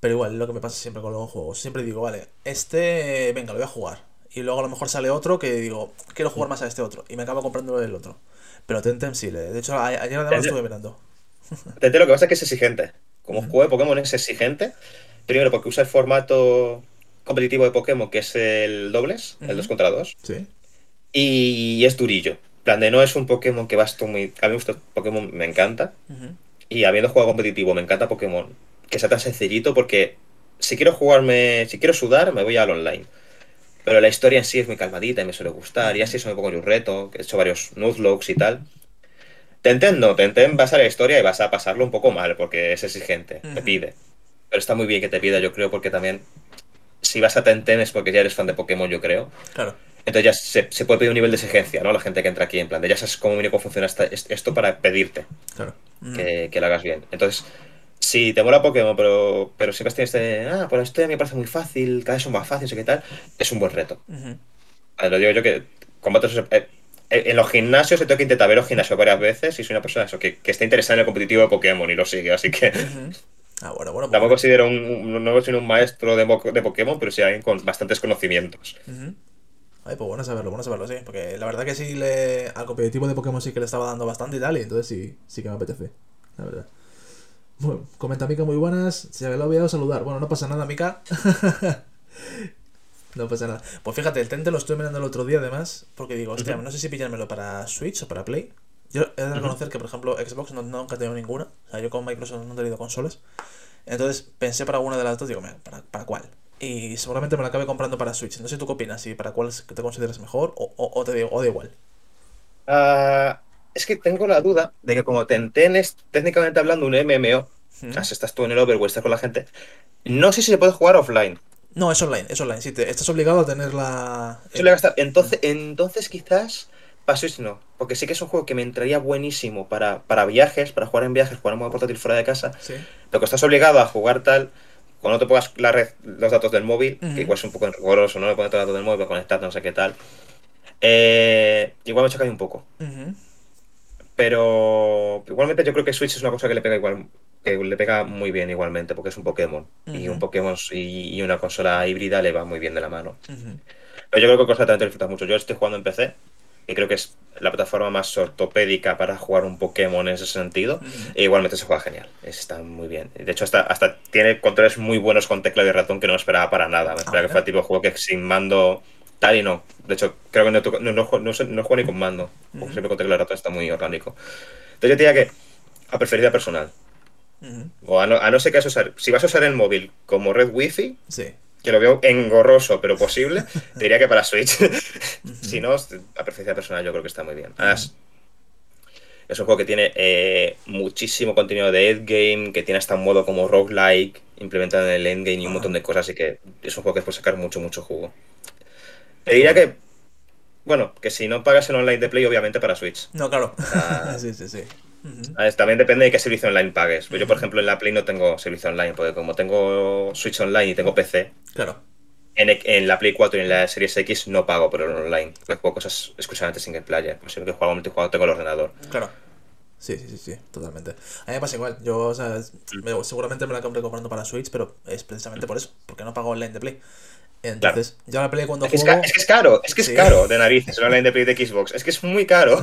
Pero igual, lo que me pasa siempre con los juegos. Siempre digo, vale, este, venga, lo voy a jugar y luego a lo mejor sale otro que digo, quiero jugar más a este otro, y me acabo comprando el otro. Pero Tentem sí, de hecho ayer además estuve mirando. [LAUGHS] Tentem lo que pasa es que es exigente. Como juego de Pokémon es exigente, primero porque usa el formato competitivo de Pokémon, que es el dobles, el 2 contra 2. Sí. Y es durillo. plan de no es un Pokémon que vas muy. A mí me gusta Pokémon, me encanta. Y habiendo jugado competitivo, me encanta Pokémon. Que sea tan sencillito porque si quiero jugarme, si quiero sudar, me voy al online. Pero la historia en sí es muy calmadita y me suele gustar. Y así es un poco un reto, que he hecho varios nuzlogs y tal. Tenten no, Tenten vas a la historia y vas a pasarlo un poco mal porque es exigente, te pide. Pero está muy bien que te pida, yo creo, porque también si vas a Tenten es porque ya eres fan de Pokémon, yo creo. Claro. Entonces ya se, puede pedir un nivel de exigencia, ¿no? La gente que entra aquí en plan de ya sabes cómo, cómo funciona esto para pedirte claro. que, que, lo hagas bien. Entonces, si te mola Pokémon, pero, pero siempre tienes este, ah, pues esto me parece muy fácil, cada vez son más fáciles, qué tal, es un buen reto. Lo digo yo que combates eh, eh, en los gimnasios he tenido que intentar ver los gimnasios varias veces y soy una persona eso, que, que, está interesada en el competitivo de Pokémon y lo sigue, así que. [LAUGHS] Ah, bueno, bueno. Tampoco considero un, no soy un maestro de, de, Pokémon, pero sí alguien con bastantes conocimientos. Ay, pues bueno saberlo, bueno saberlo, sí. Porque la verdad que sí le, al competitivo de Pokémon sí que le estaba dando bastante y tal, y entonces sí, sí que me apetece, la verdad. Bueno, comenta Mika muy buenas. Se había olvidado saludar. Bueno, no pasa nada, Mika. [LAUGHS] no pasa nada. Pues fíjate, el Tente lo estoy mirando el otro día además, porque digo, hostia, no sé si pillármelo para Switch o para Play. Yo he de reconocer que, por ejemplo, Xbox no, nunca he tenido ninguna. O sea, yo con Microsoft no he tenido consolas. Entonces pensé para una de las dos, digo, ¿para, para cuál? Y seguramente me la acabe comprando para Switch. No sé tú qué opinas, si para cuál te consideras mejor o, o, te digo, o da igual. Uh, es que tengo la duda de que como Tenten es técnicamente hablando un MMO, si estás tú en el Overwatch, estás con la gente, no sé si se puede jugar offline. No, es online, es online. Sí, te, estás obligado a tener la. Entonces, entonces quizás para Switch no. Porque sí que es un juego que me entraría buenísimo para, para viajes, para jugar en viajes, jugar en modo portátil fuera de casa. Sí. Lo que estás obligado a jugar tal, cuando te pongas la red, los datos del móvil, que igual es un poco engorroso, ¿no? Le pones los datos del móvil para conectarte, no sé qué tal. Eh, igual me choca un poco. Pero igualmente yo creo que Switch es una cosa que le pega igual que le pega muy bien igualmente, porque es un Pokémon. Y un Pokémon y, una consola híbrida le va muy bien de la mano. Pero yo creo que constantemente disfrutas mucho. Yo estoy jugando en PC, y creo que es la plataforma más ortopédica para jugar un Pokémon en ese sentido. E igualmente se juega genial. Está muy bien. De hecho, hasta, hasta tiene controles muy buenos con tecla y ratón que no esperaba para nada. Me esperaba que fuera el tipo de juego que sin mando tal y no. De hecho, creo que no, no, no, no juego ni con mando. Siempre con tecla y ratón está muy orgánico. Entonces yo diría que a preferida personal. O a no, a no ser que vas a usar. Si vas a usar el móvil como red wifi, que lo veo engorroso pero posible, [LAUGHS] te diría que para Switch. [LAUGHS] si no, a preferencia personal yo creo que está muy bien. Además, es un juego que tiene eh, muchísimo contenido de endgame, que tiene hasta un modo como roguelike implementado en el endgame y un montón de cosas, así que es un juego que puede sacar mucho, mucho jugo. Te diría que, bueno, que si no pagas el online de Play, obviamente para Switch. No, claro. [LAUGHS] sí, sí, sí. También depende de qué servicio online pagues. Pues yo, por ejemplo, en la Play no tengo servicio online, porque como tengo Switch Online y tengo PC, claro. en, la Play 4 y en la Series X no pago por el online, porque juego cosas exclusivamente single player. Pues siempre que juego multijugador tengo el ordenador. Claro. Sí, sí, sí, sí, totalmente. A mí me pasa igual. Yo, o sea, seguramente me la compré comprando para Switch, pero es precisamente por eso, porque no pago online de Play. Entonces, yo la Play cuando es juego... que es caro, es que es caro de narices el online de Play de Xbox. Es que es muy caro.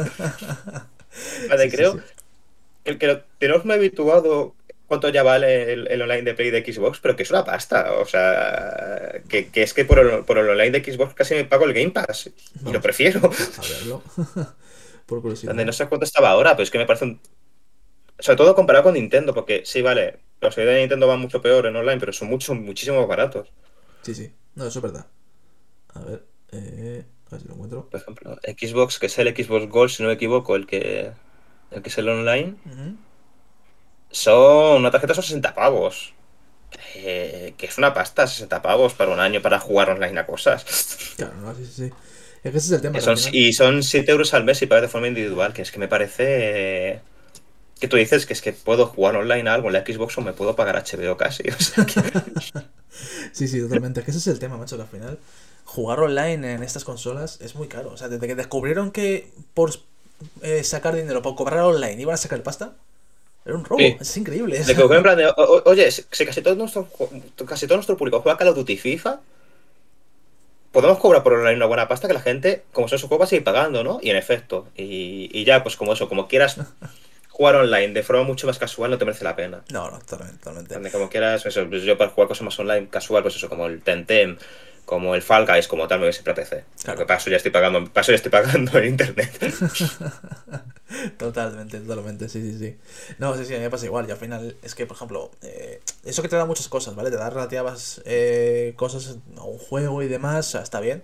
[LAUGHS] vale, creo, el que tenemos muy habituado cuánto ya vale el, online de Play de Xbox, pero que es una pasta. O sea, que, es que por el, por el, online de Xbox casi me pago el Game Pass. Y lo prefiero. A verlo. [LAUGHS] por curiosidad. No sé cuánto estaba ahora, pero es que me parece un. Sobre todo comparado con Nintendo, porque sí, vale, los de Nintendo van mucho peor en online, pero son mucho, muchísimo más baratos. Sí, sí. No, eso es verdad. A ver, eh, a ver si lo encuentro. Por ejemplo, Xbox, que es el Xbox Gold, si no me equivoco, el que el que es el online, son una tarjeta son 60 pavos. que es una pasta, 60 pavos para un año para jugar online a cosas. Claro, no, sí, sí. Es que ese es el tema. y son 7 euros al mes y pagas de forma individual, que es que me parece. Que tú dices que es que puedo jugar online a algo en la Xbox o me puedo pagar HBO casi. [LAUGHS] sí, sí, totalmente. Es que ese es el tema, macho, que al final jugar online en estas consolas es muy caro. O sea, desde que descubrieron que por eh, sacar dinero para cobrar online, iban a sacar pasta. Era un robo, es increíble. oye, si casi todo, nuestro, casi todo nuestro público juega Call of Duty FIFA, podemos cobrar por online una buena pasta que la gente, como son su juego, va a seguir pagando, ¿no? Y en efecto, y, y ya, pues como eso, como quieras [LAUGHS] jugar online de forma mucho más casual, no te merece la pena. No, no, totalmente. totalmente. Como quieras, eso, pues yo para jugar cosas más online casual, pues eso, como el Tentem, como el Fall Guys, como tal, me voy siempre a PC. Claro. Para eso ya estoy pagando, paso ya estoy pagando en internet. [LAUGHS] totalmente, totalmente, sí, sí, sí. No, sí, sí, a mí me pasa igual. Y al final es que, por ejemplo, eh, eso que te da muchas cosas, ¿vale? Te da relativas eh, cosas a un juego y demás, o sea, está bien.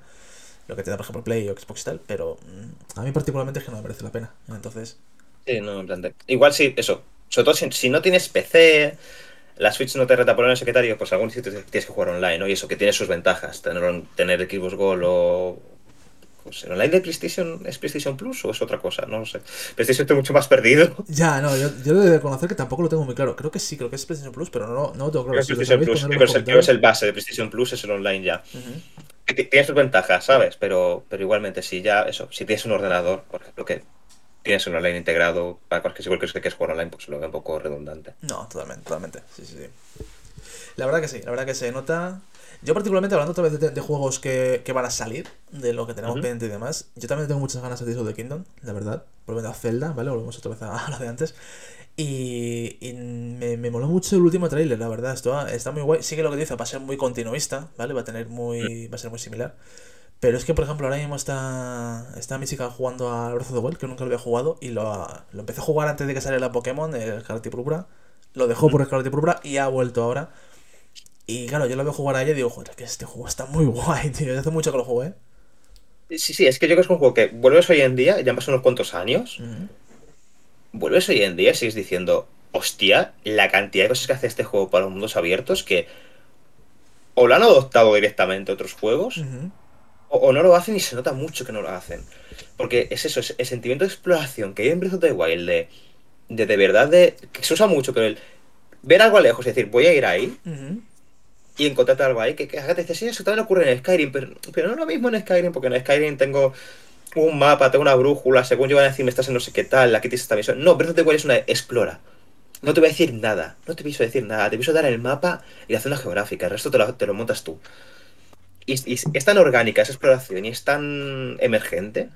Lo que te da, por ejemplo, Play o Xbox y tal, pero mm, a mí particularmente es que no me merece la pena. Entonces. Sí, no, en plan Igual sí, eso. Sobre todo si, si no tienes PC la Switch no te reta por el secretario, pues algún sitio tienes que jugar online, ¿no? Y eso que tiene sus ventajas, tener, tener Xbox Gold o... Pues, ¿En online de PlayStation es PlayStation Plus o es otra cosa? No lo sé. PlayStation estoy mucho más perdido. Ya, no, yo, yo debo reconocer que tampoco lo tengo muy claro. Creo que sí, creo que es PlayStation Plus, pero no, no tengo claro. es PlayStation Plus, creo, que es el base de PlayStation Plus, es el online ya. Tiene sus ventajas, ¿sabes? Pero, pero igualmente, si ya, eso, si tienes un ordenador, por ejemplo, que tienes un online integrado, para cualquier que que es jugar online, pues lo veo un poco redundante. No, totalmente, totalmente. Sí, sí, sí. La verdad que sí, la verdad que se nota. Yo particularmente hablando otra vez de, juegos que, van a salir, de lo que tenemos pendiente y demás, yo también tengo muchas ganas de Tears of the Kingdom, la verdad. Volviendo a Zelda, ¿vale? Volvemos otra vez a, [LAUGHS] lo de antes. Y, me, me, moló mucho el último tráiler, la verdad. Esto está muy guay. Sí que lo que dice va a ser muy continuista, ¿vale? Va a tener muy. va a ser muy similar. Pero es que, por ejemplo, ahora mismo está, está mi chica jugando a Breath of the Wild, que nunca lo había jugado, y lo, lo empecé a jugar antes de que saliera la Pokémon, el Scarlet y Púrpura. Lo dejó por Scarlet y Púrpura y ha vuelto ahora. Y claro, yo lo veo jugar a ella y digo, joder, que este juego está muy [LAUGHS] guay, tío. Hace mucho que lo jugué. Sí, sí, es que yo creo que es un juego que vuelves hoy en día, ya han pasado unos cuantos años, vuelves hoy en día y sigues diciendo, hostia, la cantidad de cosas que hace este juego para los mundos abiertos que o lo han adoptado directamente otros juegos, o, no lo hacen y se nota mucho que no lo hacen. Porque es eso, es el sentimiento de exploración que hay en Breath of the Wild, de, de, de verdad, de, que se usa mucho, pero el ver algo a lejos y decir, voy a ir ahí, y encontrarte algo ahí, que, que te dice, sí, eso también ocurre en Skyrim, pero, pero no es lo mismo en Skyrim, porque en Skyrim tengo un mapa, tengo una brújula, según yo van a decir, me estás en no sé qué tal, aquí tienes esta misión. No, Breath of the Wild es una explora. No te voy a decir nada, no te pienso decir nada, te pienso dar el mapa y la zona geográfica, el resto te lo, te lo montas tú y, es tan orgánica esa exploración y es tan emergente,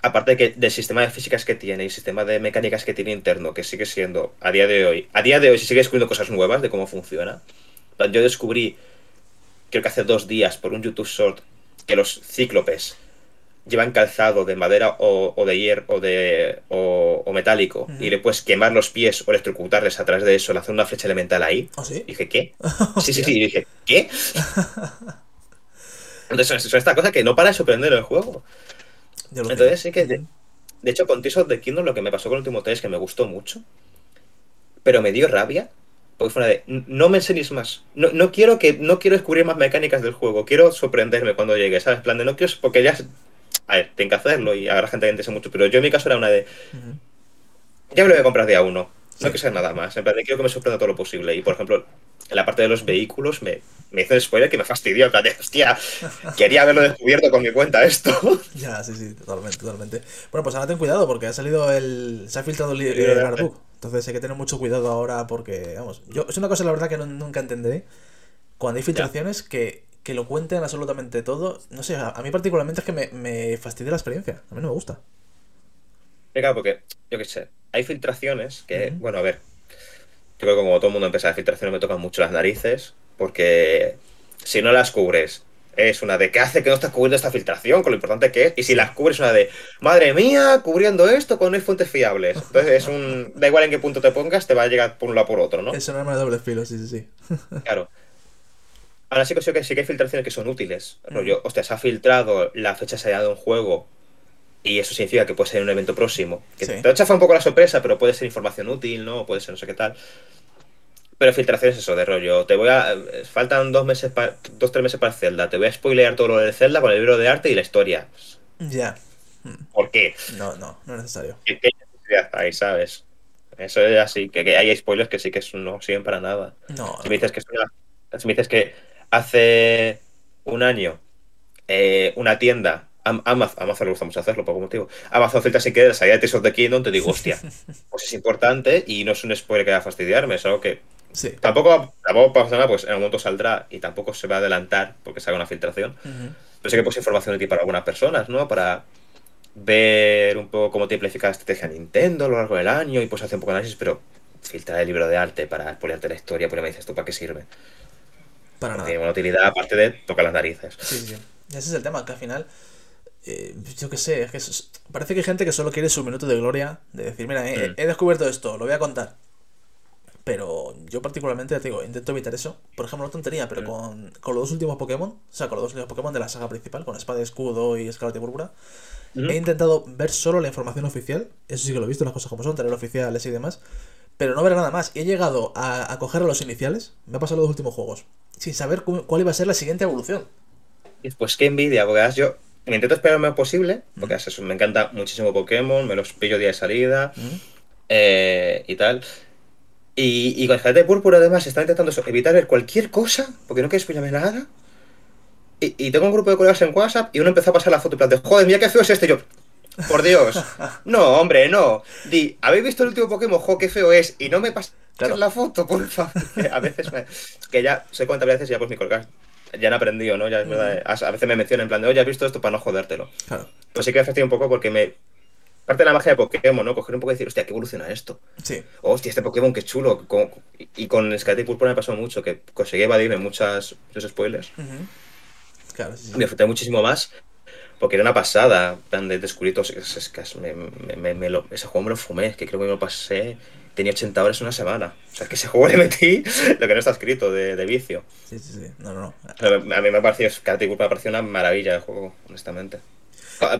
aparte de que, del sistema de físicas que tiene y el sistema de mecánicas que tiene interno, que sigue siendo a día de hoy, a día de hoy se sigue descubriendo cosas nuevas de cómo funciona. Yo descubrí, creo que hace dos días, por un YouTube Short, que los cíclopes llevan calzado de madera o, de hierro o de o, metálico y le puedes quemar los pies o electrocutarles a través de eso, le hacer una flecha elemental ahí. ¿Oh, sí? dije, ¿qué? [LAUGHS] sí, sí, sí, y dije, ¿qué? [LAUGHS] Entonces, son esta cosa que no para de sorprender el juego. Entonces, sí que. De, hecho, con Tears of the Kingdom lo que me pasó con el último 3 es que me gustó mucho. Pero me dio rabia. Porque fue una de. No me enseñes más. No, no, quiero que. No quiero descubrir más mecánicas del juego. Quiero sorprenderme cuando llegue. ¿Sabes? Plan de no quiero. Porque ya. A ver, tengo que hacerlo y habrá gente que entiende mucho. Pero yo en mi caso era una de. Ya me lo voy a comprar día uno. No que sea nada más. En plan de quiero que me sorprenda todo lo posible. Y por ejemplo, en la parte de los vehículos me, me hizo el spoiler que me fastidió. En plan de, hostia, quería haberlo descubierto con mi cuenta esto. [LAUGHS] Ya, sí, sí, totalmente, totalmente. Bueno, pues ahora ten cuidado porque ha salido el. Se ha filtrado el libro de. Entonces hay que tener mucho cuidado ahora porque, vamos, yo es una cosa la verdad que nunca entenderé. Cuando hay filtraciones que, que, lo cuenten absolutamente todo. No sé, a, mí particularmente es que me, me fastidia la experiencia. A mí no me gusta. Venga, porque, yo qué sé, hay filtraciones que, bueno, a ver, creo que como todo el mundo empieza de filtraciones me tocan mucho las narices, porque si no las cubres, es una de ¿qué hace que no estás cubriendo esta filtración? Con lo importante que es. Y si las cubres, es una de madre mía, cubriendo esto con no hay fuentes fiables. Entonces es un. Da igual en qué punto te pongas, te va a llegar por un lado por otro, ¿no? Es un arma de doble filo, sí, sí, sí. [LAUGHS] claro. Ahora sí que sí que, sí que hay filtraciones que son útiles. Rollo, hostia, se ha filtrado la fecha de salida de un juego y eso significa que puede ser un evento próximo. Que te chafa un poco la sorpresa, pero puede ser información útil, ¿no? Puede ser no sé qué tal. Pero filtraciones eso de rollo. Te voy a. Faltan dos meses para. dos, tres meses para Zelda. Te voy a spoilear todo lo de Zelda con el libro de arte y la historia. Ya. ¿Por qué? No, no, no es necesario. ¿Qué, necesidad hay, sabes? Eso es así, que, hay spoilers que sí que no sirven para nada. No. Si me dices que es Si me dices que hace un año eh, una tienda Amazon, Amazon le gusta mucho hacerlo por algún motivo. Amazon filtra sin querer la salida de Tears of the Kingdom, te digo, hostia, [LAUGHS] pues es importante y no es un spoiler que va a fastidiarme, es algo que sí. tampoco, tampoco pasa nada, pues en algún momento saldrá y tampoco se va a adelantar porque se haga una filtración. Pero sé que pues información útil para algunas personas, ¿no? Para ver un poco cómo te amplifica la estrategia Nintendo a lo largo del año y pues hacer un poco de análisis, pero filtrar el libro de arte para expoliarte la historia, pues me dices tú para qué sirve. Para nada. Tiene una utilidad aparte de tocar las narices. Sí, sí. Ese es el tema, que al final, eh, yo qué sé, es que parece que hay gente que solo quiere su minuto de gloria, de decir, mira, he, mm. he descubierto esto, lo voy a contar. Pero yo particularmente, te digo, intento evitar eso. Por ejemplo, no tontería, pero mm. con, con, los dos últimos Pokémon, o sea, con los dos últimos Pokémon de la saga principal, con Espada y Escudo y Escarlata y Púrpura, he intentado ver solo la información oficial. Eso sí que lo he visto, las cosas como son, tener oficiales y demás. Pero no ver nada más. Y he llegado a, a coger a los iniciales, me ha pasado los dos últimos juegos, sin saber cuál iba a ser la siguiente evolución. Pues qué envidia, porque yo me intento esperar lo más posible, porque me encanta muchísimo Pokémon, me los pillo día de salida eh, y tal. Y, y con el de Púrpura además está intentando evitar ver cualquier cosa, porque no quiere spoilerme nada. Y, tengo un grupo de colegas en WhatsApp y uno empezó a pasar la foto y plan de, joder, mira qué feo es este. yo, por Dios. [LAUGHS] No, hombre, no. Di, ¿habéis visto el último Pokémon? Jo, qué feo es. Y no me pases la foto, por favor. [LAUGHS] A veces me... Que ya sé cuántas veces ya pues mi colega ya han aprendido, ¿no? Ya es verdad. A veces me mencionan en plan de, oye, ¿has visto esto para no jodértelo? Claro. Pues sí que me un poco porque me parte de la magia de Pokémon, ¿no? Coger un poco y decir, hostia, ¿qué evoluciona esto? Sí. hostia, este Pokémon, qué chulo. Y con Skype Purple me pasó mucho, que conseguí evadirme muchas, muchos spoilers. Claro, sí, Me disfruté muchísimo más, porque era una pasada, plan de descubritos. Es, que ese juego me lo fumé, que creo que me lo pasé. Tenía 80 horas una semana. O sea, que ese juego [LAUGHS] le metí lo que no está escrito de, de vicio. Sí, sí, sí. No, no, no. A mí me pareció, Skype Purple me pareció una maravilla el juego, honestamente.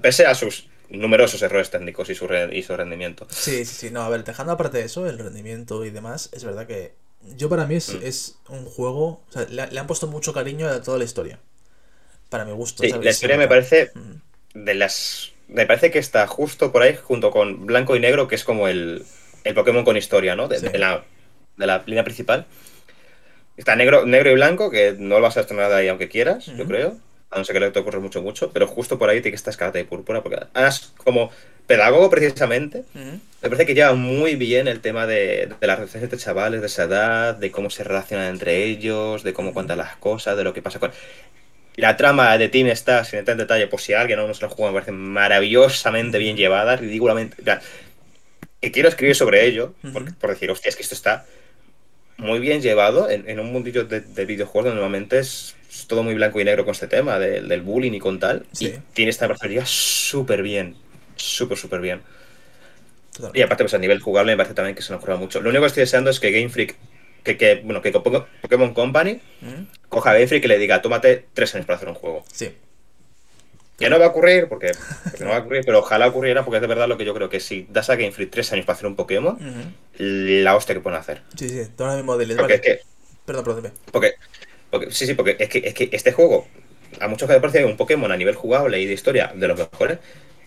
Pese a sus numerosos errores técnicos y su, y su rendimiento. Sí, sí, sí. No, a ver, dejando aparte de eso, el rendimiento y demás, es verdad que yo para mí es, mm. un juego. O sea, le, han puesto mucho cariño a toda la historia. Para mi gusto. Sí, la historia me parece mm. de las. Me parece que está justo por ahí, junto con Blanco y Negro, que es como el, el Pokémon con historia, ¿no? De, la, de la línea principal. Está negro, negro y blanco, que no lo vas a estrenar de ahí aunque quieras, yo creo a no ser que le te ocurre mucho, mucho, pero justo por ahí tiene que estar escarlata y púrpura, porque además, como pedagogo precisamente, me parece que lleva muy bien el tema de, de las relaciones entre chavales de esa edad, de cómo se relacionan entre ellos, de cómo cuentan las cosas, de lo que pasa con... La trama de Team está, sin entrar en detalle, por si alguien no se lo juega, me parece maravillosamente bien llevada, ridículamente... Y quiero escribir sobre ello, por, decir, hostia, es que esto está muy bien llevado en, un mundillo de, de videojuegos donde normalmente es es todo muy blanco y negro con este tema del bullying y con tal. Y tiene esta perspectiva súper bien. Súper, súper bien. Y aparte, pues a nivel jugable me parece también que se nos ocurra mucho. Lo único que estoy deseando es que Game Freak, que, que bueno, que Pokémon Company coja a Game Freak y le diga, tómate tres años para hacer un juego. Sí. Que no va a ocurrir, porque, no va a ocurrir, pero ojalá ocurriera, porque es de verdad lo que yo creo que si das a Game Freak tres años para hacer un Pokémon, la hostia que pueden hacer. Sí, sí, todo el mismo Porque vale. es que. Perdón, perdón. Porque sí, sí, porque es que, es que este juego, a muchos que me parece un Pokémon a nivel jugable y de historia de los mejores,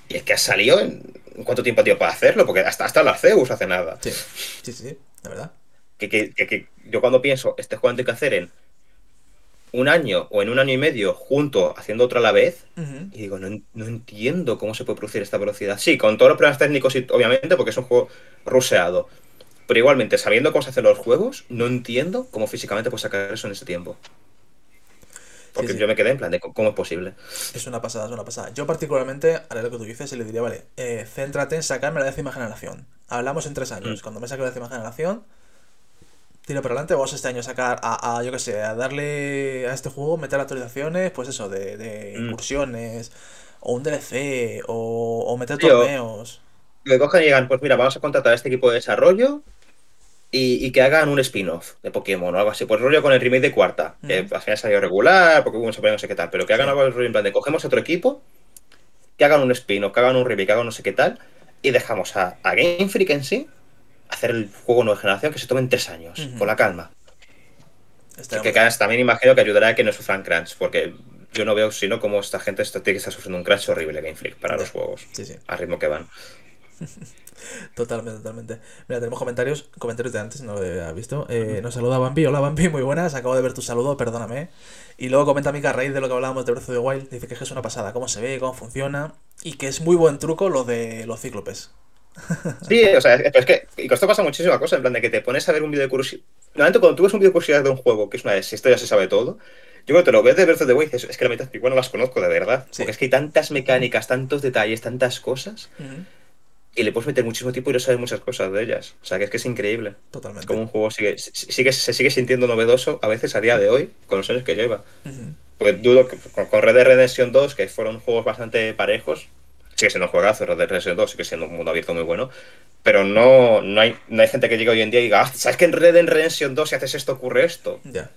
y es que ha salido en, cuánto tiempo ha tenido para hacerlo, porque hasta, hasta la Zeus hace nada. Sí, sí, sí, la verdad. Que, que, que, yo cuando pienso, este juego hay que hacer en un año o en un año y medio junto haciendo otro a la vez, y digo, no, no, entiendo cómo se puede producir esta velocidad. Sí, con todos los problemas técnicos, y, obviamente, porque es un juego ruseado. Pero igualmente, sabiendo cómo se hacen los juegos, no entiendo cómo físicamente puedes sacar eso en ese tiempo. Porque yo me quedé en plan de cómo es posible. Es una pasada, es una pasada. Yo particularmente haré lo que tú dices y le diría, vale, eh, céntrate en sacarme la décima generación. Hablamos en tres años. Mm. Cuando me saque la décima generación, tiro para adelante. Vamos este año a sacar, a, yo qué sé, a darle a este juego, meter actualizaciones, pues eso, de, de mm. incursiones, o un DLC, o, o meter torneos que cojan y digan, pues mira, vamos a contratar a este equipo de desarrollo y, que hagan un spin-off de Pokémon o algo así. Pues rollo con el remake de cuarta, que al final salió regular, Pokémon se no sé qué tal, pero que hagan algo en plan de cogemos otro equipo, que hagan un spin-off, que hagan un remake, que hagan no sé qué tal, y dejamos a, Game Freak en sí hacer el juego nueva generación que se tome en tres años, con la calma. que, también imagino que ayudará a que no sufran crunch, porque yo no veo sino cómo esta gente está, tiene que estar sufriendo un crunch horrible Game Freak para los juegos, al ritmo que van. [LAUGHS] totalmente, totalmente. Mira, tenemos comentarios, comentarios de antes, no lo había visto. Eh, nos saluda Bambi, hola Bambi, muy buenas, acabo de ver tu saludo, perdóname. Y luego comenta Mika raíz de lo que hablábamos de Breath of the Wild, dice que es una pasada, cómo se ve, cómo funciona, y que es muy buen truco lo de los cíclopes. [LAUGHS] Sí, o sea, es que y esto pasa muchísima cosa, en plan de que te pones a ver un vídeo de curiosidad. Normalmente cuando tú ves un vídeo de curiosidad de un juego, que es una de esto ya se sabe todo, Yo cuando te lo ves de Breath of the Wild, es, que la mitad igual no las conozco de verdad. Porque es que hay tantas mecánicas, tantos detalles, tantas cosas. Y le puedes meter muchísimo tiempo y no sabes muchas cosas de ellas. O sea, que es que es increíble. Totalmente. como un juego sigue, sigue, se sigue sintiendo novedoso a veces a día de hoy, con los años que lleva. Pues dudo que con Red Dead Redemption 2, que fueron juegos bastante parejos, sigue siendo un juegazo, Red Dead Redemption 2 sigue siendo un mundo abierto muy bueno, pero no, no, hay, no hay gente que llegue hoy en día y diga, ah, ¿sabes que en Red Dead Redemption 2 si haces esto ocurre esto? Ya.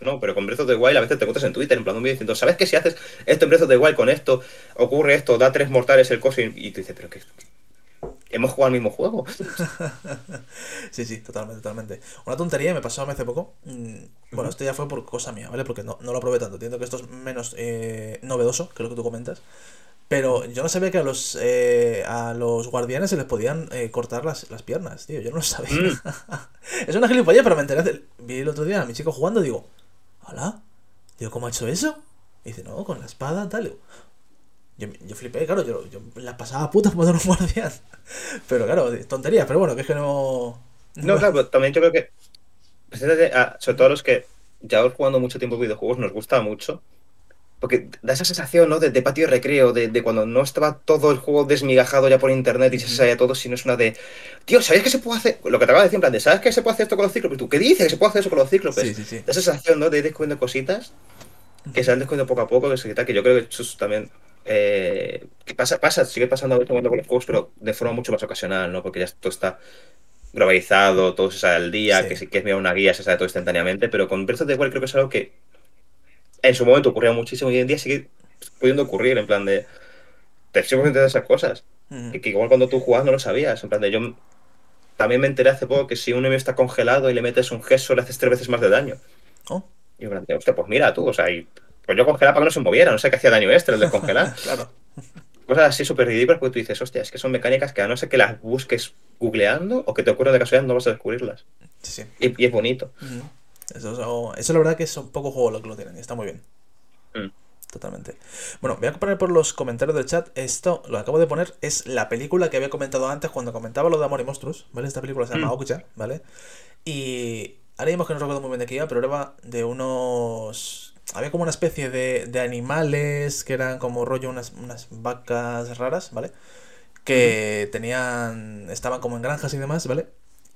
No, pero con Breath of the Wild a veces te encuentras en Twitter en plan un vídeo diciendo, ¿sabes que si haces esto en Breath of the Wild con esto, ocurre esto, da tres mortales el coso? Y, tú dices, ¿pero qué? Hemos jugado al mismo juego. [LAUGHS] sí, sí, totalmente, totalmente. Una tontería me pasó hace poco. Mm, bueno, esto ya fue por cosa mía, ¿vale? Porque no, no lo probé tanto. Entiendo que esto es menos eh, novedoso que lo que tú comentas. Pero yo no sabía que a los, eh, a los guardianes se les podían eh, cortar las, las, piernas, tío. Yo no lo sabía. Mm. [LAUGHS] es una gilipollas, pero me enteré. Vi el otro día a mi chico jugando y digo, ¿hola? Digo, ¿cómo ha hecho eso? Y dice, no, con la espada, tal. Yo, yo flipé, claro, yo, yo la pasaba puta como un guardián. Pero claro, tonterías, pero bueno, que es que no. No, claro, también yo creo que. Ah, sobre todo los que ya jugando mucho tiempo videojuegos nos gusta mucho porque da esa sensación, ¿no? De, patio de recreo, de, cuando no estaba todo el juego desmigajado ya por internet y se sabía todo, sino es una de. Tío, ¿sabéis que se puede hacer? Lo que te acabo de decir, en plan de, ¿sabes que se puede hacer esto con los cíclopes? ¿Tú qué dices que se puede hacer eso con los cíclopes? Sí, sí, sí. Da esa sensación, ¿no? De ir descubriendo cositas que se van descubriendo poco a poco, que, que yo creo que eso también. Eh, que pasa, pasa, sigue pasando con los juegos, pero de forma mucho más ocasional, ¿no? Porque ya todo está globalizado, todo se sabe al día, que si quieres mirar una guía se sabe todo instantáneamente, pero con Breath of the Wild creo que es algo que en su momento ocurría muchísimo y hoy en día sigue pudiendo ocurrir, en plan de. Te sigo de esas cosas. Que, igual cuando tú jugabas no lo sabías. En plan de yo. También me enteré hace poco que si un enemigo está congelado y le metes un gesso, le haces tres veces más de daño. Oh. Y me plan hostia, pues mira tú, o sea, y, pues yo congelaba para que no se moviera, no sé qué hacía daño este, el de congelar. [LAUGHS] claro. Cosas así súper ridículas porque tú dices, hostia, es que son mecánicas que a no ser que las busques googleando o que te ocurra de casualidad no vas a descubrirlas. Sí, Y, y, es bonito. Eso, eso, la verdad que es un poco juego lo que lo tienen, y está muy bien. Mm. Totalmente. Bueno, voy a poner por los comentarios del chat. Esto, lo acabo de poner, es la película que había comentado antes cuando comentaba lo de Amor y Monstruos, ¿vale? Esta película se llama mm. ¿vale? Y ahora mismo que no recuerdo muy bien de qué iba, pero era de unos... Había como una especie de, de animales que eran como rollo unas, unas vacas raras, ¿vale? Que tenían... estaban como en granjas y demás, ¿vale?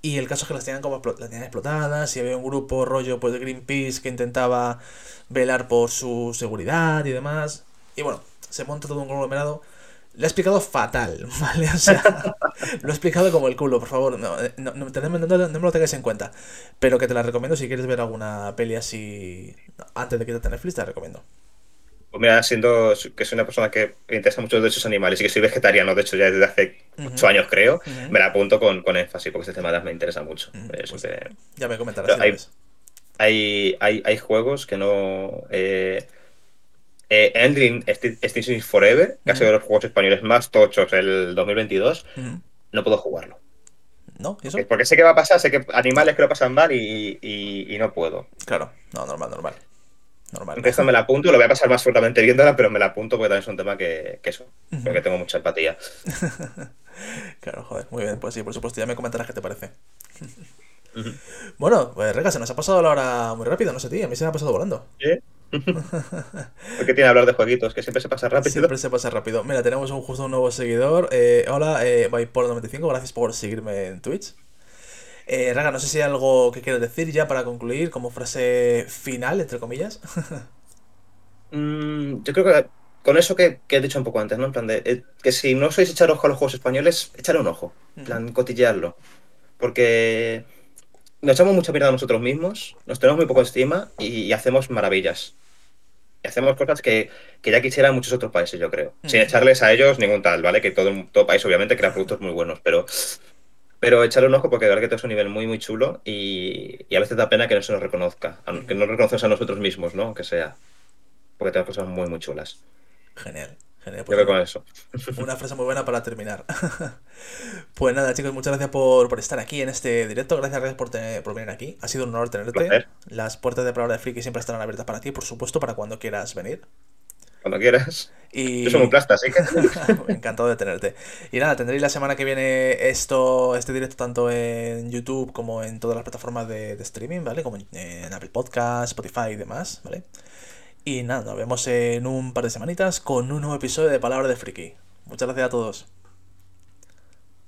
Y el caso es que las tenían como las tenían explotadas y había un grupo rollo pues, de Greenpeace que intentaba velar por su seguridad y demás. Y bueno, se monta todo un conglomerado. Le he explicado fatal, [LAUGHS] ¿vale? O sea, lo he explicado como el culo, por favor. No, no, no, no, me lo tengáis en cuenta. Pero que te la recomiendo si quieres ver alguna peli así antes de que te Netflix, te la recomiendo. Pues mira, siendo que soy una persona que interesa mucho de esos animales y que soy vegetariano, de hecho ya desde hace ocho años creo, me la apunto con, con, énfasis porque este tema me interesa mucho. Pues ya me comentarás. Hay, hay, hay, hay, juegos que no... Eh, eh, Endling Extinction Forever, que ha sido de los juegos españoles más tochos del 2022, no puedo jugarlo. ¿No? ¿Y eso? Porque sé que va a pasar, sé que animales que lo pasan mal y, y, y no puedo. Claro, no, normal, normal. Normal. Esto me la apunto, lo voy a pasar más fuertemente viéndola, pero me la apunto porque también es un tema que, que eso, porque tengo mucha empatía. [LAUGHS] claro, joder, muy bien, pues sí, por supuesto, ya me comentarás qué te parece. Bueno, pues Rega, se nos ha pasado la hora muy rápido, no sé ti, a mí se me ha pasado volando. ¿Sí? [LAUGHS] ¿Por qué tiene que hablar de jueguitos? Que siempre se pasa rápido. Siempre se pasa rápido. Mira, tenemos un, justo un nuevo95 Eh, hola, eh, 95 gracias por seguirme en Twitch. Eh, Raga, no sé si hay algo que quieres decir ya para concluir, como frase final, entre comillas. [LAUGHS] Mm, yo creo que con eso que, he dicho un poco antes, ¿no? En plan de eh, que si no sois echar ojo a los juegos españoles, echarle un ojo. En plan, cotillearlo. Porque nos echamos mucha mierda a nosotros mismos, nos tenemos muy poco estima y, hacemos maravillas. Y hacemos cosas que, ya quisieran muchos otros países, yo creo. Sin echarles a ellos ningún tal, ¿vale? Que todo, todo país, obviamente, crea productos muy buenos, pero pero echarle un ojo porque de verdad que todo es un nivel muy, muy chulo y, y, a veces da pena que no se nos reconozca, que no reconozcamos a nosotros mismos, ¿no? Que sea. Porque tenemos cosas muy, muy chulas. Genial. Genial, pues Yo con eso. Una frase muy buena para terminar. [LAUGHS] pues nada, chicos, muchas gracias por, por estar aquí en este directo. Gracias, gracias por, por venir aquí. Ha sido un honor tenerte. Las puertas de Palabra de Friki siempre estarán abiertas para ti, por supuesto, para cuando quieras venir. Cuando quieras. Y... Yo soy un plasta, así que. [LAUGHS] Encantado de tenerte. Y nada, tendréis la semana que viene esto, este directo tanto en YouTube como en todas las plataformas de, streaming, ¿vale? Como en, Apple Podcast, Spotify y demás, ¿vale? Y nada, nos vemos en un par de semanitas con un nuevo episodio de Palabra de Friki. Muchas gracias a todos.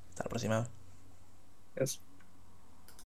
Hasta la próxima. Yes.